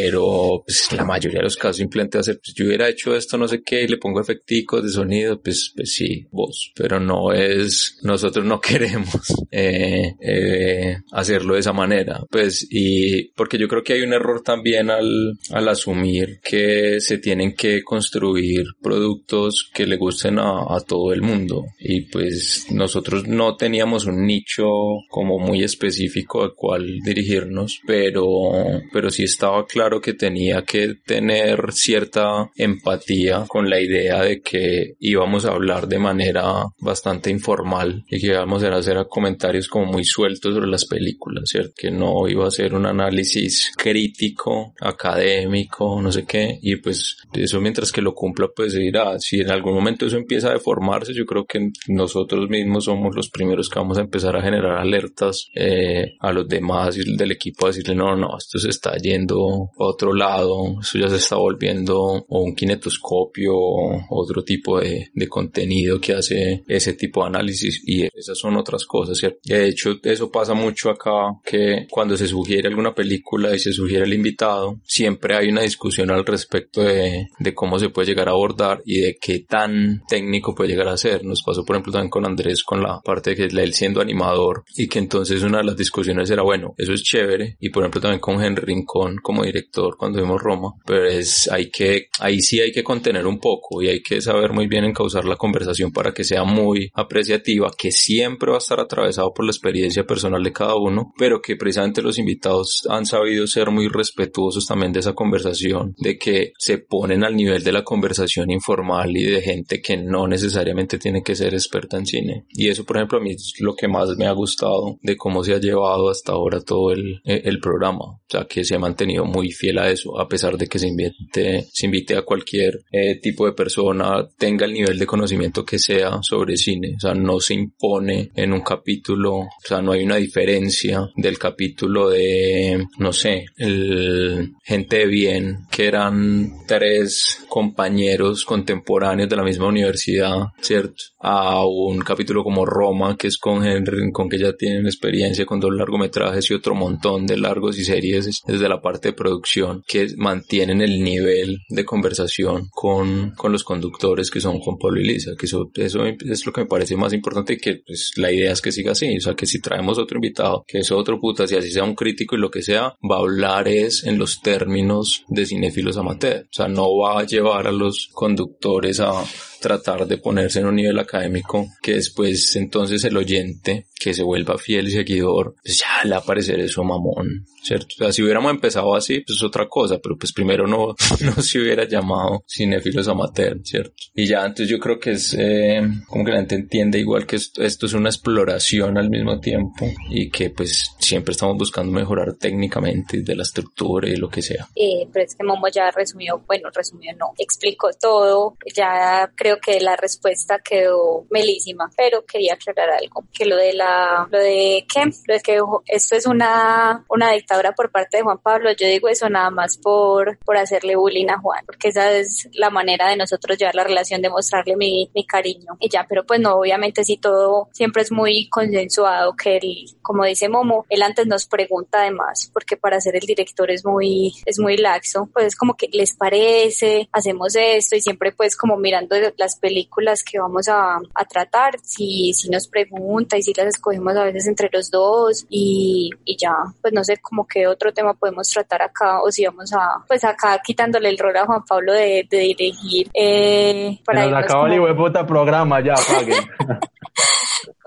pues la mayoría de los casos simplemente hacer, pues yo hubiera hecho esto no sé qué y le pongo efecticos de sonido, pues, pues sí, vos, pero no es, nosotros no queremos eh, eh, hacerlo de esa manera, pues y porque yo creo que hay un error también al, al asumir que se tienen que construir productos que le gusten a, a todo el mundo y pues nosotros no teníamos un nicho como muy específico al cual dirigirnos, pero, pero sí estaba claro que tenía que tener cierta empatía con la idea de que íbamos a hablar de manera bastante informal y que íbamos a hacer comentarios como muy sueltos sobre las películas, ¿cierto? Que no iba a ser un análisis crítico, académico, no sé qué, y pues eso mientras que lo cumpla pues se dirá, si en algún momento eso empieza a deformarse, yo creo que nosotros mismos somos los primeros que vamos a empezar a generar alertas eh, a los demás del equipo a decirle no, no, esto se está yendo otro lado, esto ya se está volviendo o un kinetoscopio o otro tipo de, de contenido que hace ese tipo de análisis y esas son otras cosas, ¿cierto? De hecho eso pasa mucho acá que cuando se sugiere alguna película y se sugiere el invitado, siempre hay una discusión al respecto de, de cómo se puede llegar a abordar y de qué tan técnico puede llegar a ser. Nos pasó por ejemplo también con Andrés con la parte de que él siendo animador y que entonces una de las discusiones era bueno, eso es chévere y por ejemplo también con Henry Rincón como director cuando vimos Roma, pero es hay que ahí sí hay que contener un poco y hay que saber muy bien encauzar la conversación para que sea muy apreciativa, que siempre va a estar atravesado por la experiencia personal de cada uno, pero que precisamente los invitados han sabido ser muy respetuosos también de esa conversación, de que se ponen al nivel de la conversación informal y de gente que no necesariamente tiene que ser experta en cine. Y eso, por ejemplo, a mí es lo que más me ha gustado de cómo se ha llevado hasta ahora todo el, el programa. O sea, que se ha mantenido muy fiel a eso, a pesar de que se invite, se invite a cualquier eh, tipo de persona, tenga el nivel de conocimiento que sea sobre cine. O sea, no se impone en un capítulo, o sea, no hay una diferencia del capítulo de, no sé, el gente de bien, que eran tres compañeros contemporáneos de la misma universidad, ¿cierto? A un capítulo como Roma, que es con Henry, con que ya tienen experiencia con dos largometrajes y otro montón de largos y series desde la parte de producción, que mantienen el nivel de conversación con, con los conductores que son Juan Pablo y Lisa, que eso, eso es lo que me parece más importante y que pues, la idea es que siga así, o sea, que si traemos otro invitado, que es otro puta, si así sea un crítico y lo que sea, va a hablar es en los términos de cinéfilos amateur, o sea, no va a llevar a los conductores a, tratar de ponerse en un nivel académico que después entonces el oyente que se vuelva fiel seguidor, pues ya le va a parecer eso mamón, ¿cierto? O sea, si hubiéramos empezado así, pues es otra cosa, pero pues primero no, no se hubiera llamado cinéfilos amateur, ¿cierto? Y ya, entonces yo creo que es eh, como que la gente entiende igual que esto, esto es una exploración al mismo tiempo y que pues siempre estamos buscando mejorar técnicamente de la estructura y lo que sea. Eh, pero es que Momo ya resumió, bueno, resumió no, explicó todo, ya creo que la respuesta quedó melísima, pero quería aclarar algo, que lo de la, lo de qué, lo de que esto es una, una dictadura por parte de Juan Pablo, yo digo eso nada más por, por hacerle bullying a Juan, porque esa es la manera de nosotros llevar la relación, de mostrarle mi, mi cariño. Y ya, pero pues no, obviamente sí todo siempre es muy consensuado, que él, como dice Momo, él antes nos pregunta además, porque para ser el director es muy, es muy laxo, pues es como que les parece, hacemos esto y siempre pues como mirando las películas que vamos a, a tratar, si, si nos pregunta y si las escogemos a veces entre los dos y, y ya, pues no sé como qué otro tema podemos tratar acá o si vamos a, pues acá quitándole el rol a Juan Pablo de, de dirigir. Eh, para nos el como- de puta programa, ya, paguen.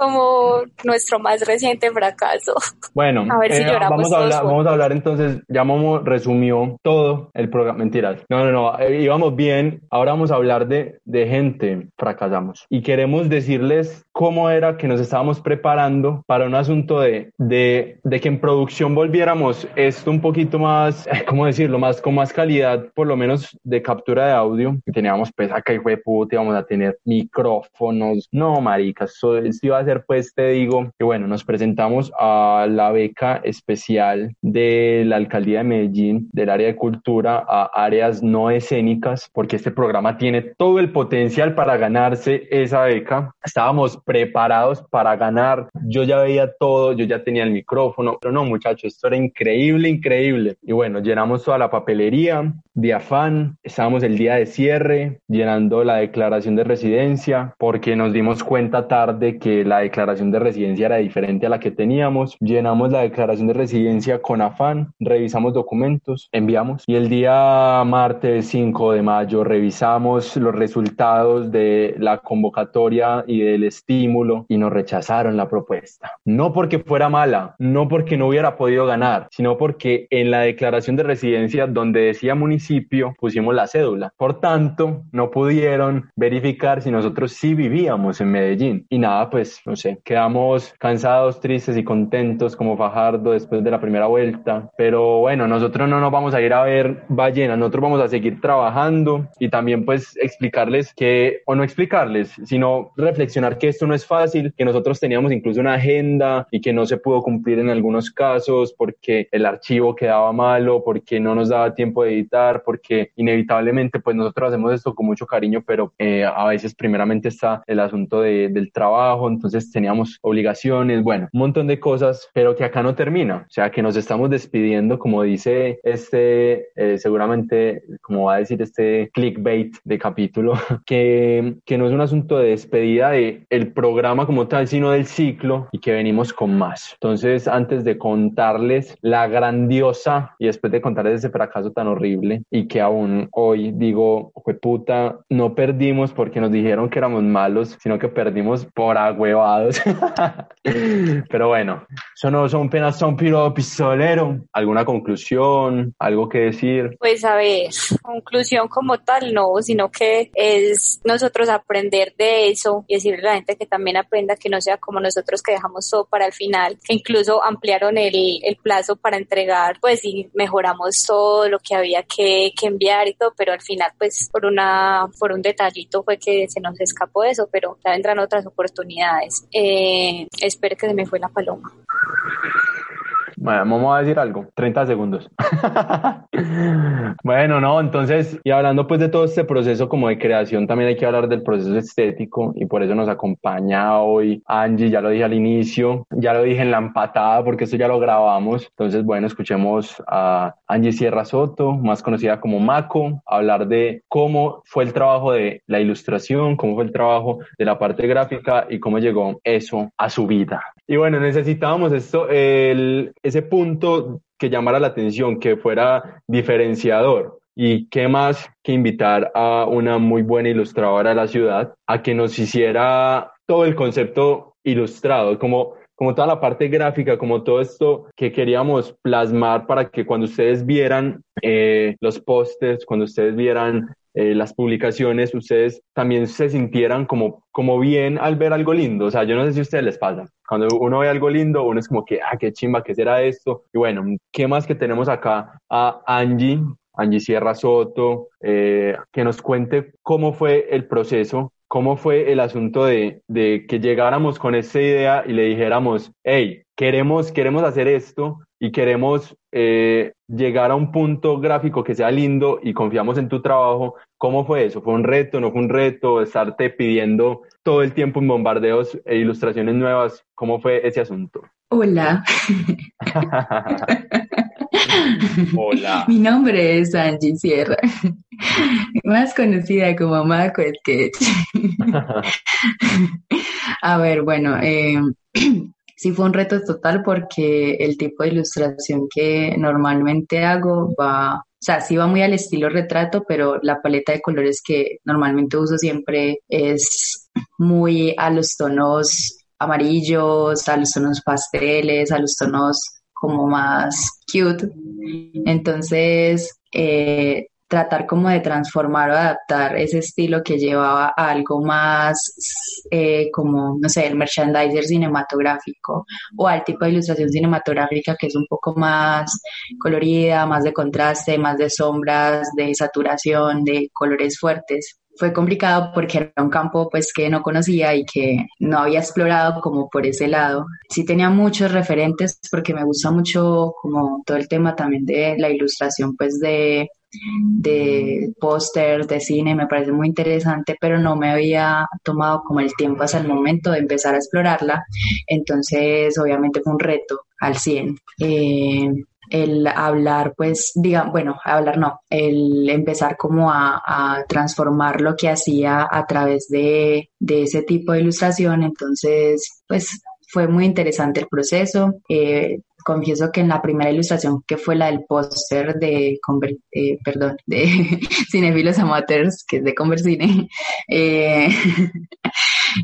como nuestro más reciente fracaso. Bueno, A ver si eh, lloramos vamos, a hablar, vamos a hablar entonces, ya Momo resumió todo el programa, mentiras. No, no, no, eh, íbamos bien, ahora vamos a hablar de, de gente, fracasamos. Y queremos decirles cómo era que nos estábamos preparando para un asunto de, de, de que en producción volviéramos esto un poquito más, ¿cómo decirlo? Más, con más calidad, por lo menos de captura de audio. Teníamos pues acá, hijo de puta, íbamos a tener micrófonos. No, maricas, eso, esto iba a ser pues, te digo, que bueno, nos presentamos a la beca especial de la alcaldía de Medellín, del área de cultura, a áreas no escénicas, porque este programa tiene todo el potencial para ganarse esa beca. Estábamos preparados para ganar. Yo ya veía todo, yo ya tenía el micrófono, pero no, muchachos, esto era increíble, increíble. Y bueno, llenamos toda la papelería de afán. Estábamos el día de cierre llenando la declaración de residencia porque nos dimos cuenta tarde que la declaración de residencia era diferente a la que teníamos. Llenamos la declaración de residencia con afán, revisamos documentos, enviamos y el día martes 5 de mayo revisamos los resultados de la convocatoria y del estímulo y nos rechazaron la propuesta. No porque fuera mala, no porque no hubiera podido ganar, sino porque en la declaración de residencia donde decía municipio pusimos la cédula. Por tanto, no pudieron verificar si nosotros sí vivíamos en Medellín. Y nada, pues no sé, quedamos cansados, tristes y contentos como Fajardo después de la primera vuelta. Pero bueno, nosotros no nos vamos a ir a ver ballenas, nosotros vamos a seguir trabajando y también pues explicarles que, o no explicarles, sino reflexionar que esto no es fácil, que nosotros teníamos incluso una agenda y que no se pudo cumplir en algunos casos porque el archivo quedaba malo, porque no nos daba tiempo de editar, porque inevitablemente pues nosotros hacemos esto con mucho cariño, pero eh, a veces primeramente está el asunto de- del trabajo, entonces teníamos obligaciones, bueno, un montón de cosas, pero que acá no termina, o sea que nos estamos despidiendo, como dice este, eh, seguramente, como va a decir este clickbait de capítulo, que, que no es un asunto de despedida de el programa como tal, sino del ciclo y que venimos con más. Entonces, antes de contarles la grandiosa y después de contarles ese fracaso tan horrible y que aún hoy digo, puta, no perdimos porque nos dijeron que éramos malos, sino que perdimos por agüevados. Pero bueno, eso no son penas, son piro pistolero. ¿Alguna conclusión? ¿Algo que decir? Pues a ver, conclusión como tal no, sino que es nosotros aprender de eso y decirle a la gente que también aprenda que no sea como nosotros que dejamos todo para el final, que incluso ampliaron el, el plazo para entregar, pues y mejoramos todo lo que había que, que enviar y todo, pero al final pues por una por un detallito fue que se nos escapó eso, pero ya vendrán otras oportunidades. Eh, espero que se me fue la paloma. Vamos a decir algo. 30 segundos. bueno, no, entonces, y hablando pues de todo este proceso como de creación, también hay que hablar del proceso estético y por eso nos acompaña hoy Angie, ya lo dije al inicio, ya lo dije en la empatada porque esto ya lo grabamos. Entonces, bueno, escuchemos a Angie Sierra Soto, más conocida como Maco, hablar de cómo fue el trabajo de la ilustración, cómo fue el trabajo de la parte gráfica y cómo llegó eso a su vida. Y bueno, necesitábamos esto, el, ese punto que llamara la atención, que fuera diferenciador. Y qué más que invitar a una muy buena ilustradora de la ciudad a que nos hiciera todo el concepto ilustrado, como como toda la parte gráfica, como todo esto que queríamos plasmar para que cuando ustedes vieran eh, los pósters, cuando ustedes vieran eh, las publicaciones, ustedes también se sintieran como, como bien al ver algo lindo. O sea, yo no sé si a ustedes les pasa. Cuando uno ve algo lindo, uno es como que, ah, qué chimba, ¿qué será esto? Y bueno, ¿qué más que tenemos acá? A Angie, Angie Sierra Soto, eh, que nos cuente cómo fue el proceso ¿Cómo fue el asunto de, de, que llegáramos con esta idea y le dijéramos, hey, queremos, queremos hacer esto y queremos eh, llegar a un punto gráfico que sea lindo y confiamos en tu trabajo? ¿Cómo fue eso? ¿Fue un reto? ¿No fue un reto? ¿Estarte pidiendo todo el tiempo en bombardeos e ilustraciones nuevas? ¿Cómo fue ese asunto? Hola. Hola. Mi nombre es Angie Sierra, más conocida como Mako Sketch. A ver, bueno, eh, sí fue un reto total porque el tipo de ilustración que normalmente hago va, o sea, sí va muy al estilo retrato, pero la paleta de colores que normalmente uso siempre es muy a los tonos amarillos, a los tonos pasteles, a los tonos como más cute. Entonces, eh, tratar como de transformar o adaptar ese estilo que llevaba a algo más eh, como, no sé, el merchandiser cinematográfico o al tipo de ilustración cinematográfica que es un poco más colorida, más de contraste, más de sombras, de saturación, de colores fuertes fue complicado porque era un campo pues que no conocía y que no había explorado como por ese lado. Sí tenía muchos referentes porque me gusta mucho como todo el tema también de la ilustración pues de de póster, de cine, me parece muy interesante, pero no me había tomado como el tiempo hasta el momento de empezar a explorarla. Entonces, obviamente fue un reto al 100. Eh, el hablar, pues, diga, bueno, hablar no, el empezar como a, transformar lo que hacía a través de, de, ese tipo de ilustración. Entonces, pues, fue muy interesante el proceso. Eh, confieso que en la primera ilustración, que fue la del póster de, eh, perdón, de Cinefilos Amateurs, que es de Conversine, eh,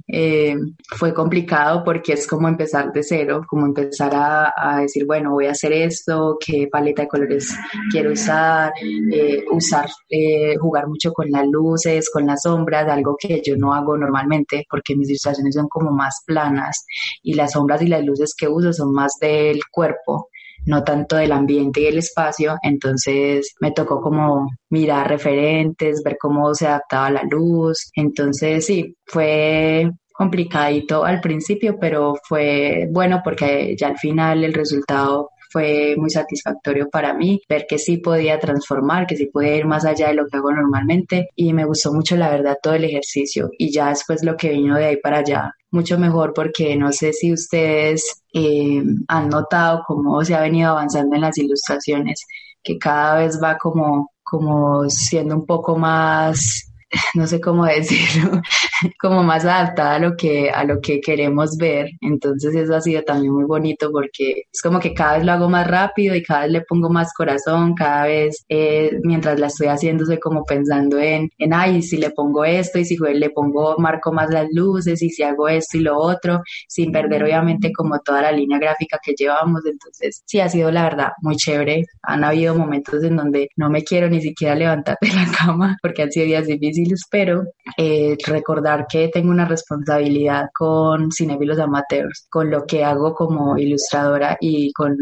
eh, fue complicado porque es como empezar de cero, como empezar a, decir, bueno, voy a hacer esto, qué paleta de colores quiero usar, eh, usar, eh, jugar mucho con las luces, con las sombras, algo que yo no hago normalmente porque mis ilustraciones son como más planas y las sombras y las luces que uso son más del cuerpo no tanto del ambiente y el espacio, entonces me tocó como mirar referentes, ver cómo se adaptaba la luz, entonces sí, fue complicadito al principio, pero fue bueno porque ya al final el resultado fue muy satisfactorio para mí ver que sí podía transformar, que sí podía ir más allá de lo que hago normalmente. Y me gustó mucho la verdad todo el ejercicio. Y ya después lo que vino de ahí para allá mucho mejor porque no sé si ustedes eh, han notado cómo se ha venido avanzando en las ilustraciones, que cada vez va como, como siendo un poco más no sé cómo decirlo, como más adaptada a lo que a lo que queremos ver. Entonces eso ha sido también muy bonito porque es como que cada vez lo hago más rápido y cada vez le pongo más corazón, cada vez eh, mientras la estoy haciendo estoy como pensando en, en, ay, si le pongo esto y si le pongo, marco más las luces y si hago esto y lo otro, sin perder obviamente como toda la línea gráfica que llevamos. Entonces sí ha sido la verdad muy chévere. Han habido momentos en donde no me quiero ni siquiera levantar de la cama porque han sido días difíciles pero eh, recordar que tengo una responsabilidad con Cinefilos Amateurs, con lo que hago como ilustradora y con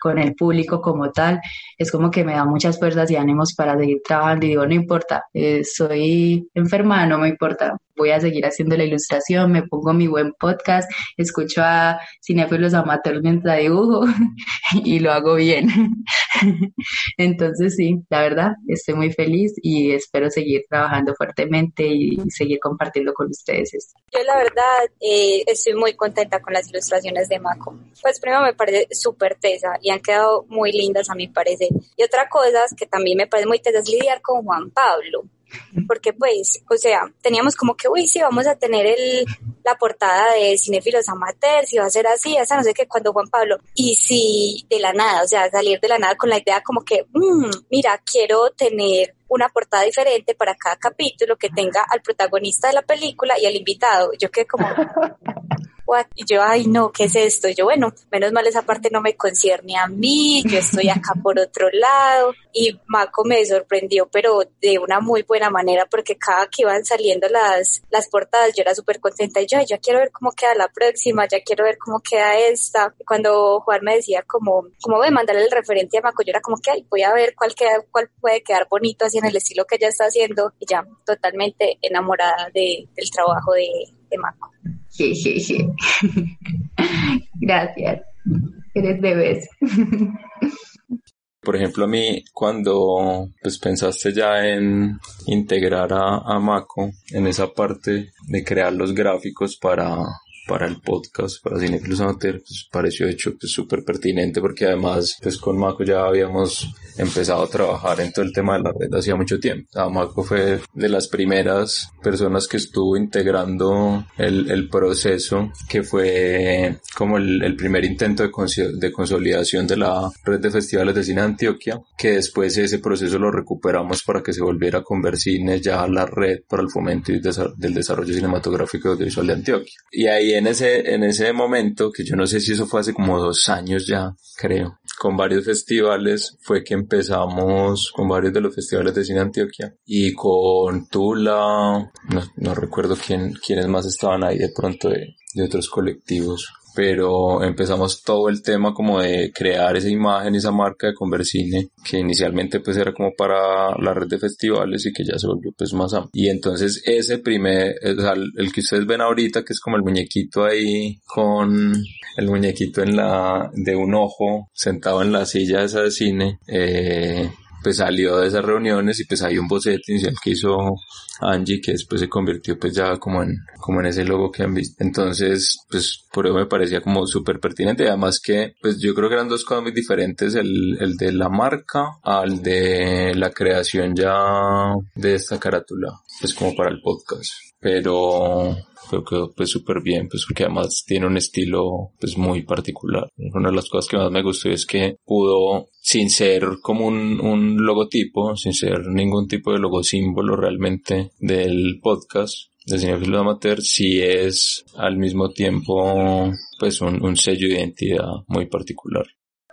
con el público como tal, es como que me da muchas fuerzas y ánimos para seguir trabajando. Y digo, no importa, eh, soy enferma, no me importa, voy a seguir haciendo la ilustración, me pongo mi buen podcast, escucho a cinéfilos amateurs mientras dibujo y lo hago bien. Entonces sí, la verdad, estoy muy feliz y espero seguir trabajando fuertemente y seguir compartiendo con ustedes. Yo la verdad eh, estoy muy contenta con las ilustraciones de Mako. Pues primero me parece súper tesa y han quedado muy lindas a mi parecer. Y otra cosa que también me parece muy tesa es lidiar con Juan Pablo porque pues, o sea, teníamos como que, uy, sí, vamos a tener el, la portada de Cinefilos Amateurs, y va a ser así, esa no sé qué, cuando Juan Pablo, y si de la nada, o sea, salir de la nada con la idea como que, mmm, mira, quiero tener una portada diferente para cada capítulo que tenga al protagonista de la película y al invitado. Yo quedé como, Y yo, ay, no, ¿qué es esto? Y yo, bueno, menos mal esa parte no me concierne a mí, yo estoy acá por otro lado. Y Mako me sorprendió, pero de una muy buena manera, porque cada que iban saliendo las, las portadas, yo era súper contenta. Y yo, ay, ya quiero ver cómo queda la próxima, ya quiero ver cómo queda esta. Y cuando Juan me decía, como, como voy a mandarle el referente a Mako, yo era como que, ay, voy a ver cuál, queda, cuál puede quedar bonito así en el estilo que ella está haciendo. Y ya, totalmente enamorada de, del trabajo de, de Mako. Sí, sí, sí. Gracias. Eres bebés. Por ejemplo, a mí, cuando pues, pensaste ya en integrar a, a Mako en esa parte de crear los gráficos para, para el podcast, para Cinefilos Amateur, pues pareció hecho súper pertinente porque además pues con Mako ya habíamos empezado a trabajar en todo el tema de la red hacía mucho tiempo. O Mako fue de las primeras personas que estuvo integrando el, el proceso que fue como el, el primer intento de, de consolidación de la red de festivales de cine de Antioquia, que después ese proceso lo recuperamos para que se volviera a Conversine ya la red para el fomento del desarrollo cinematográfico y audiovisual de Antioquia. Y ahí en ese, en ese momento, que yo no sé si eso fue hace como dos años ya, creo, con varios festivales, fue que empezamos con varios de los festivales de cine Antioquia y con Tula, no, no recuerdo quién, quiénes más estaban ahí de pronto de, de otros colectivos pero empezamos todo el tema como de crear esa imagen, esa marca de Conversine, que inicialmente pues era como para la red de festivales y que ya se volvió pues más amplio. Y entonces ese primer, o sea, el que ustedes ven ahorita, que es como el muñequito ahí con el muñequito en la, de un ojo sentado en la silla esa de cine, eh, pues salió de esas reuniones y pues hay un boceto inicial que hizo Angie que después se convirtió pues ya como en, como en ese logo que han visto. Entonces, pues por eso me parecía como súper pertinente. Además que, pues yo creo que eran dos cosas muy diferentes, el, el de la marca al de la creación ya de esta carátula, pues como para el podcast. Pero creo que pues súper bien, pues porque además tiene un estilo pues muy particular. Una de las cosas que más me gustó es que pudo, sin ser como un, un logotipo, sin ser ningún tipo de logo símbolo realmente del podcast, de Cinefilo Amateur sí es al mismo tiempo pues un, un sello de identidad muy particular.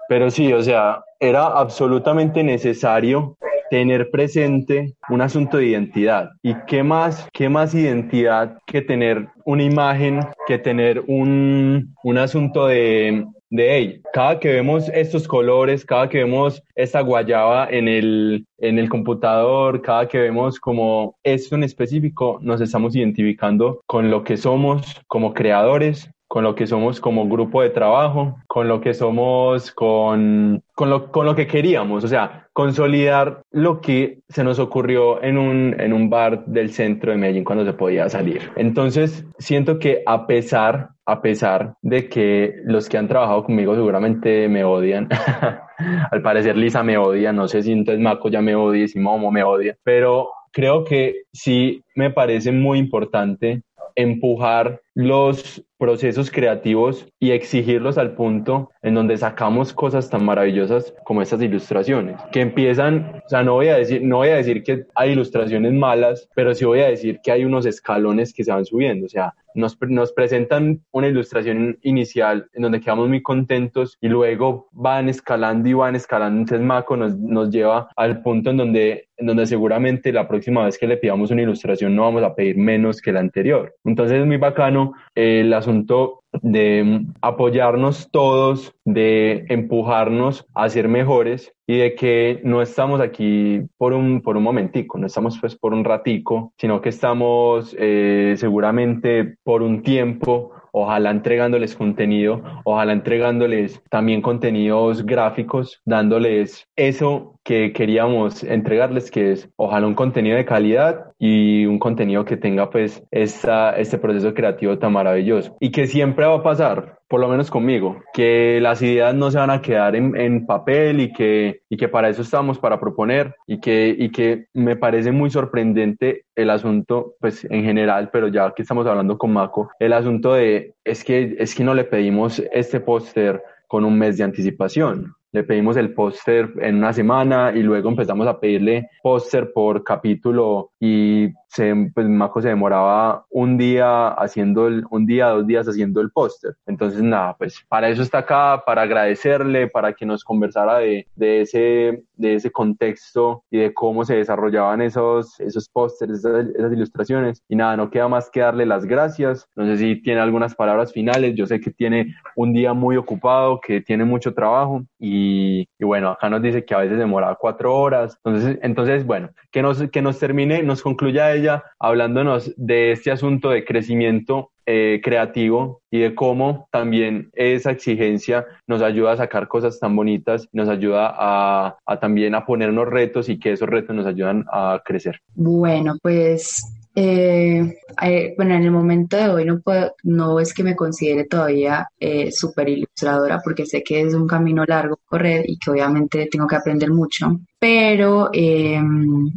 Pero sí, o sea, era absolutamente necesario tener presente un asunto de identidad. ¿Y qué más, qué más identidad que tener una imagen, que tener un, un asunto de, de hey, cada que vemos estos colores, cada que vemos esta guayaba en el, en el computador, cada que vemos como esto en específico, nos estamos identificando con lo que somos como creadores, con lo que somos como grupo de trabajo, con lo que somos con, con, lo, con lo que queríamos, o sea, consolidar lo que se nos ocurrió en un, en un bar del centro de Medellín cuando se podía salir. Entonces, siento que a pesar, a pesar de que los que han trabajado conmigo seguramente me odian, al parecer Lisa me odia, no sé si entonces Maco ya me odia, si Momo me odia, pero creo que sí me parece muy importante empujar los procesos creativos y exigirlos al punto en donde sacamos cosas tan maravillosas como estas ilustraciones, que empiezan, o sea, no voy a decir, no voy a decir que hay ilustraciones malas, pero sí voy a decir que hay unos escalones que se van subiendo, o sea, nos, nos presentan una ilustración inicial en donde quedamos muy contentos y luego van escalando y van escalando, entonces Maco nos, nos lleva al punto en donde, en donde seguramente la próxima vez que le pidamos una ilustración no vamos a pedir menos que la anterior. Entonces es muy bacano el asunto de apoyarnos todos, de empujarnos a ser mejores y de que no estamos aquí por un, por un momentico, no estamos pues por un ratico, sino que estamos eh, seguramente por un tiempo ojalá entregándoles contenido, ojalá entregándoles también contenidos gráficos, dándoles eso que queríamos entregarles, que es ojalá un contenido de calidad y un contenido que tenga pues esta, este proceso creativo tan maravilloso. Y que siempre siempre va a pasar, por lo menos conmigo, que las ideas no se van a quedar en, papel y que, y que para eso estamos, para proponer y que, y que me parece muy sorprendente el asunto, pues en general, pero ya que estamos hablando con Mako, el asunto de es que, es que no le pedimos este póster con un mes de anticipación. Le pedimos el póster en una semana y luego empezamos a pedirle póster por capítulo y se, pues Maco se demoraba un día haciendo el, un día, dos días haciendo el póster. Entonces, nada, pues para eso está acá, para agradecerle, para que nos conversara de, de ese, de ese contexto y de cómo se desarrollaban esos, esos pósters, esas, esas, ilustraciones. Y nada, no queda más que darle las gracias. No sé si tiene algunas palabras finales. Yo sé que tiene un día muy ocupado, que tiene mucho trabajo y, y bueno, acá nos dice que a veces demoraba cuatro horas. Entonces, entonces bueno, que nos, que nos termine, nos concluya hablándonos de este asunto de crecimiento eh, creativo y de cómo también esa exigencia nos ayuda a sacar cosas tan bonitas, nos ayuda a, a también a ponernos retos y que esos retos nos ayudan a crecer. Bueno, pues eh, eh, bueno, en el momento de hoy no puedo, no es que me considere todavía eh, súper ilustradora porque sé que es un camino largo correr y que obviamente tengo que aprender mucho, pero eh,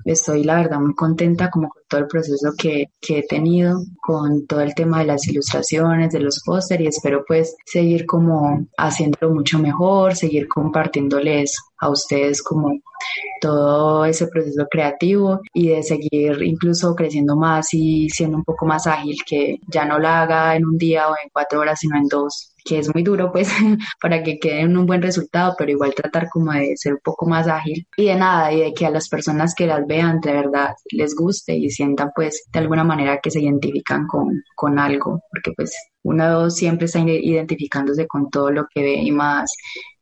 estoy la verdad muy contenta como con todo el proceso que, que, he tenido, con todo el tema de las ilustraciones, de los pósteres y espero pues seguir como haciéndolo mucho mejor, seguir compartiéndoles a ustedes como todo ese proceso creativo y de seguir incluso creciendo más y siendo un poco más ágil, que ya no la haga en un día o en cuatro horas, sino en dos, que es muy duro pues para que quede un buen resultado, pero igual tratar como de ser un poco más ágil. Y de nada, y de que a las personas que las vean de verdad les guste y sientan pues de alguna manera que se identifican con, con algo, porque pues uno siempre está identificándose con todo lo que ve y más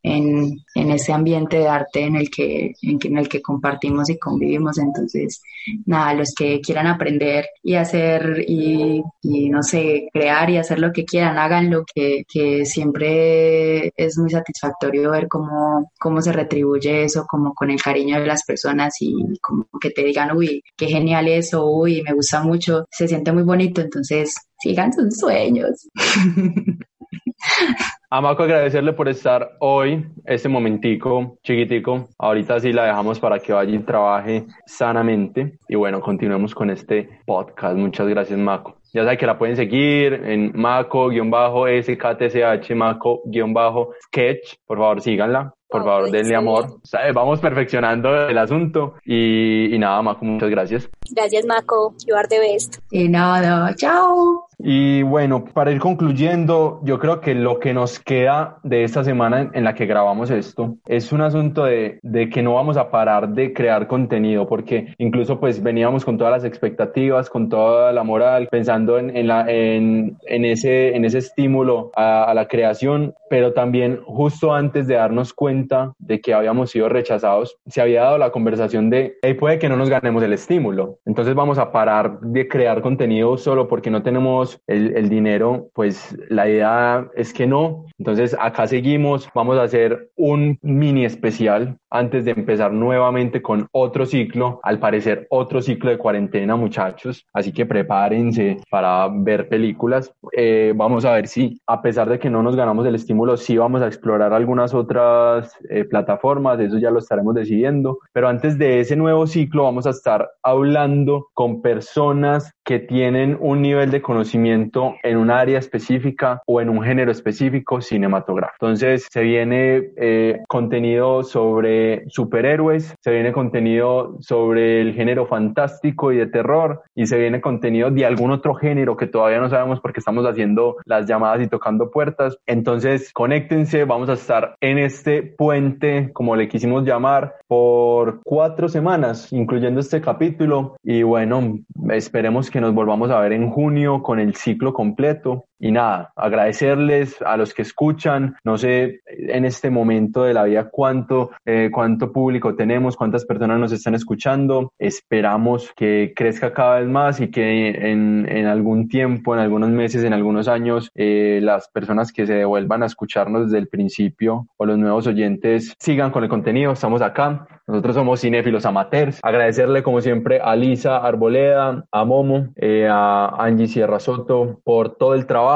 en, en ese ambiente de arte en el, que, en, en, el que compartimos y convivimos. Entonces, nada, los que quieran aprender y hacer y, y no sé, crear y hacer lo que quieran, háganlo, que, que siempre es muy satisfactorio ver cómo, cómo se retribuye eso, como con el cariño de las personas y como que te digan, uy, qué genial eso, uy, me gusta mucho, se siente muy bonito, entonces sigan sus sueños. A Maco agradecerle por estar hoy, este momentico chiquitico. Ahorita sí la dejamos para que vaya y trabaje sanamente. Y bueno, continuemos con este podcast. Muchas gracias, Maco. Ya saben que la pueden seguir en Maco-SKTCH, Maco-Sketch. Por favor, síganla. Por favor, oh, denle amor. Vamos perfeccionando el asunto. Y, y nada, Maco, muchas gracias. Gracias, Maco. You are the best. Y nada, chao. Y bueno, para ir concluyendo, yo creo que lo que nos queda de esta semana en, en la que grabamos esto es un asunto de, de, que no vamos a parar de crear contenido, porque incluso pues veníamos con todas las expectativas, con toda la moral, pensando en, en, la, en, en ese, en ese estímulo a, a la creación, pero también justo antes de darnos cuenta de que habíamos sido rechazados, se había dado la conversación de, hey, puede que no nos ganemos el estímulo, entonces vamos a parar de crear contenido solo porque no tenemos el, dinero, pues la idea es que no. Entonces acá seguimos, vamos a hacer un mini especial antes de empezar nuevamente con otro ciclo, al parecer otro ciclo de cuarentena muchachos, así que prepárense para ver películas. Eh, vamos a ver si a pesar de que no nos ganamos el estímulo, sí vamos a explorar algunas otras eh, plataformas, eso ya lo estaremos decidiendo, pero antes de ese nuevo ciclo vamos a estar hablando con personas que tienen un nivel de conocimiento en un área específica o en un género específico cinematográfico. Entonces se viene eh, contenido sobre superhéroes, se viene contenido sobre el género fantástico y de terror y se viene contenido de algún otro género que todavía no sabemos porque estamos haciendo las llamadas y tocando puertas. Entonces conéctense, vamos a estar en este puente, como le quisimos llamar, por cuatro semanas, incluyendo este capítulo. Y bueno, esperemos que nos volvamos a ver en junio con el ciclo completo. Y nada, agradecerles a los que escuchan. No sé en este momento de la vida cuánto, eh, cuánto público tenemos, cuántas personas nos están escuchando. Esperamos que crezca cada vez más y que en, en algún tiempo, en algunos meses, en algunos años, eh, las personas que se devuelvan a escucharnos desde el principio o los nuevos oyentes sigan con el contenido. Estamos acá. Nosotros somos cinéfilos amateurs. Agradecerle como siempre a Lisa Arboleda, a Momo, eh, a Angie Sierra Soto por todo el trabajo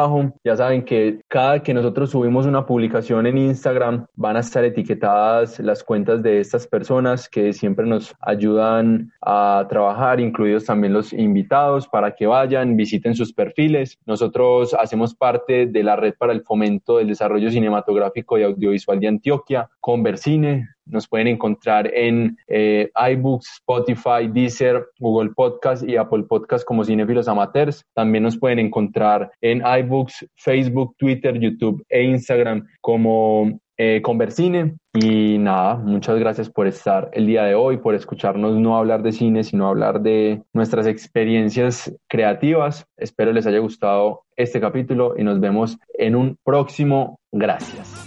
Ya saben que cada que nosotros subimos una publicación en Instagram van a estar etiquetadas las cuentas de estas personas que siempre nos ayudan a trabajar, incluidos también los invitados, para que vayan, visiten sus perfiles. Nosotros hacemos parte de la red para el fomento del desarrollo cinematográfico y audiovisual de Antioquia, Conversine, nos pueden encontrar en eh, iBooks, Spotify, Deezer, Google Podcast y Apple Podcast como Cinefilos Amateurs. También nos pueden encontrar en iBooks, Facebook, Twitter, YouTube e Instagram como eh, Conversine. Y nada, muchas gracias por estar el día de hoy, por escucharnos no hablar de cine, sino hablar de nuestras experiencias creativas. Espero les haya gustado este capítulo y nos vemos en un próximo. Gracias.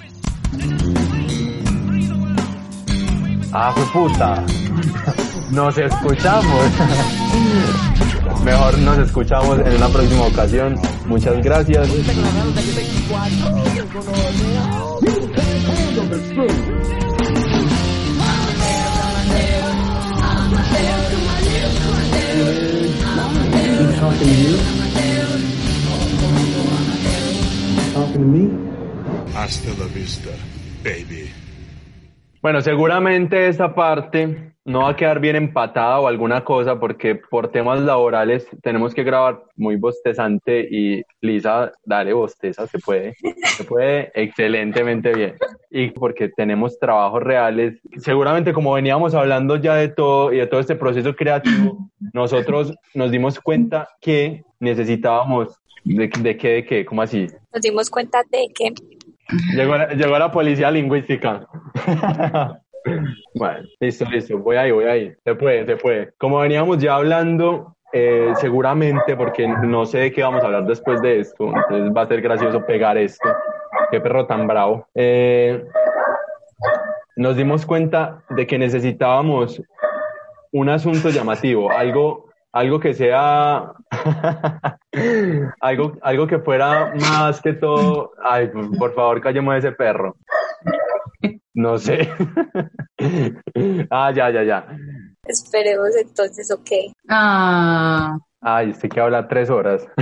Ah, puta. Nos escuchamos. Mejor nos escuchamos en una próxima ocasión. Muchas gracias. Hasta la vista, baby. Bueno, seguramente esta parte no va a quedar bien empatada o alguna cosa porque por temas laborales tenemos que grabar muy bostezante y Lisa, dale bosteza, se puede, se puede excelentemente bien. Y porque tenemos trabajos reales, seguramente como veníamos hablando ya de todo y de todo este proceso creativo, nosotros nos dimos cuenta que necesitábamos, ¿de, de qué, de qué? ¿Cómo así? Nos dimos cuenta de que Llegó llegó la policía lingüística. bueno, listo, listo. Voy ahí, voy ahí. Se puede, se puede. Como veníamos ya hablando, eh, seguramente, porque no sé de qué vamos a hablar después de esto, entonces va a ser gracioso pegar esto. Qué perro tan bravo. Eh, nos dimos cuenta de que necesitábamos un asunto llamativo, algo, algo que sea algo, algo que fuera más que todo. Ay, por favor, callemos a ese perro. No sé. ah, ya, ya, ya. esperemos entonces, ok. Ah, Ay, este que habla tres horas.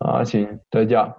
ah, sí. Entonces ya.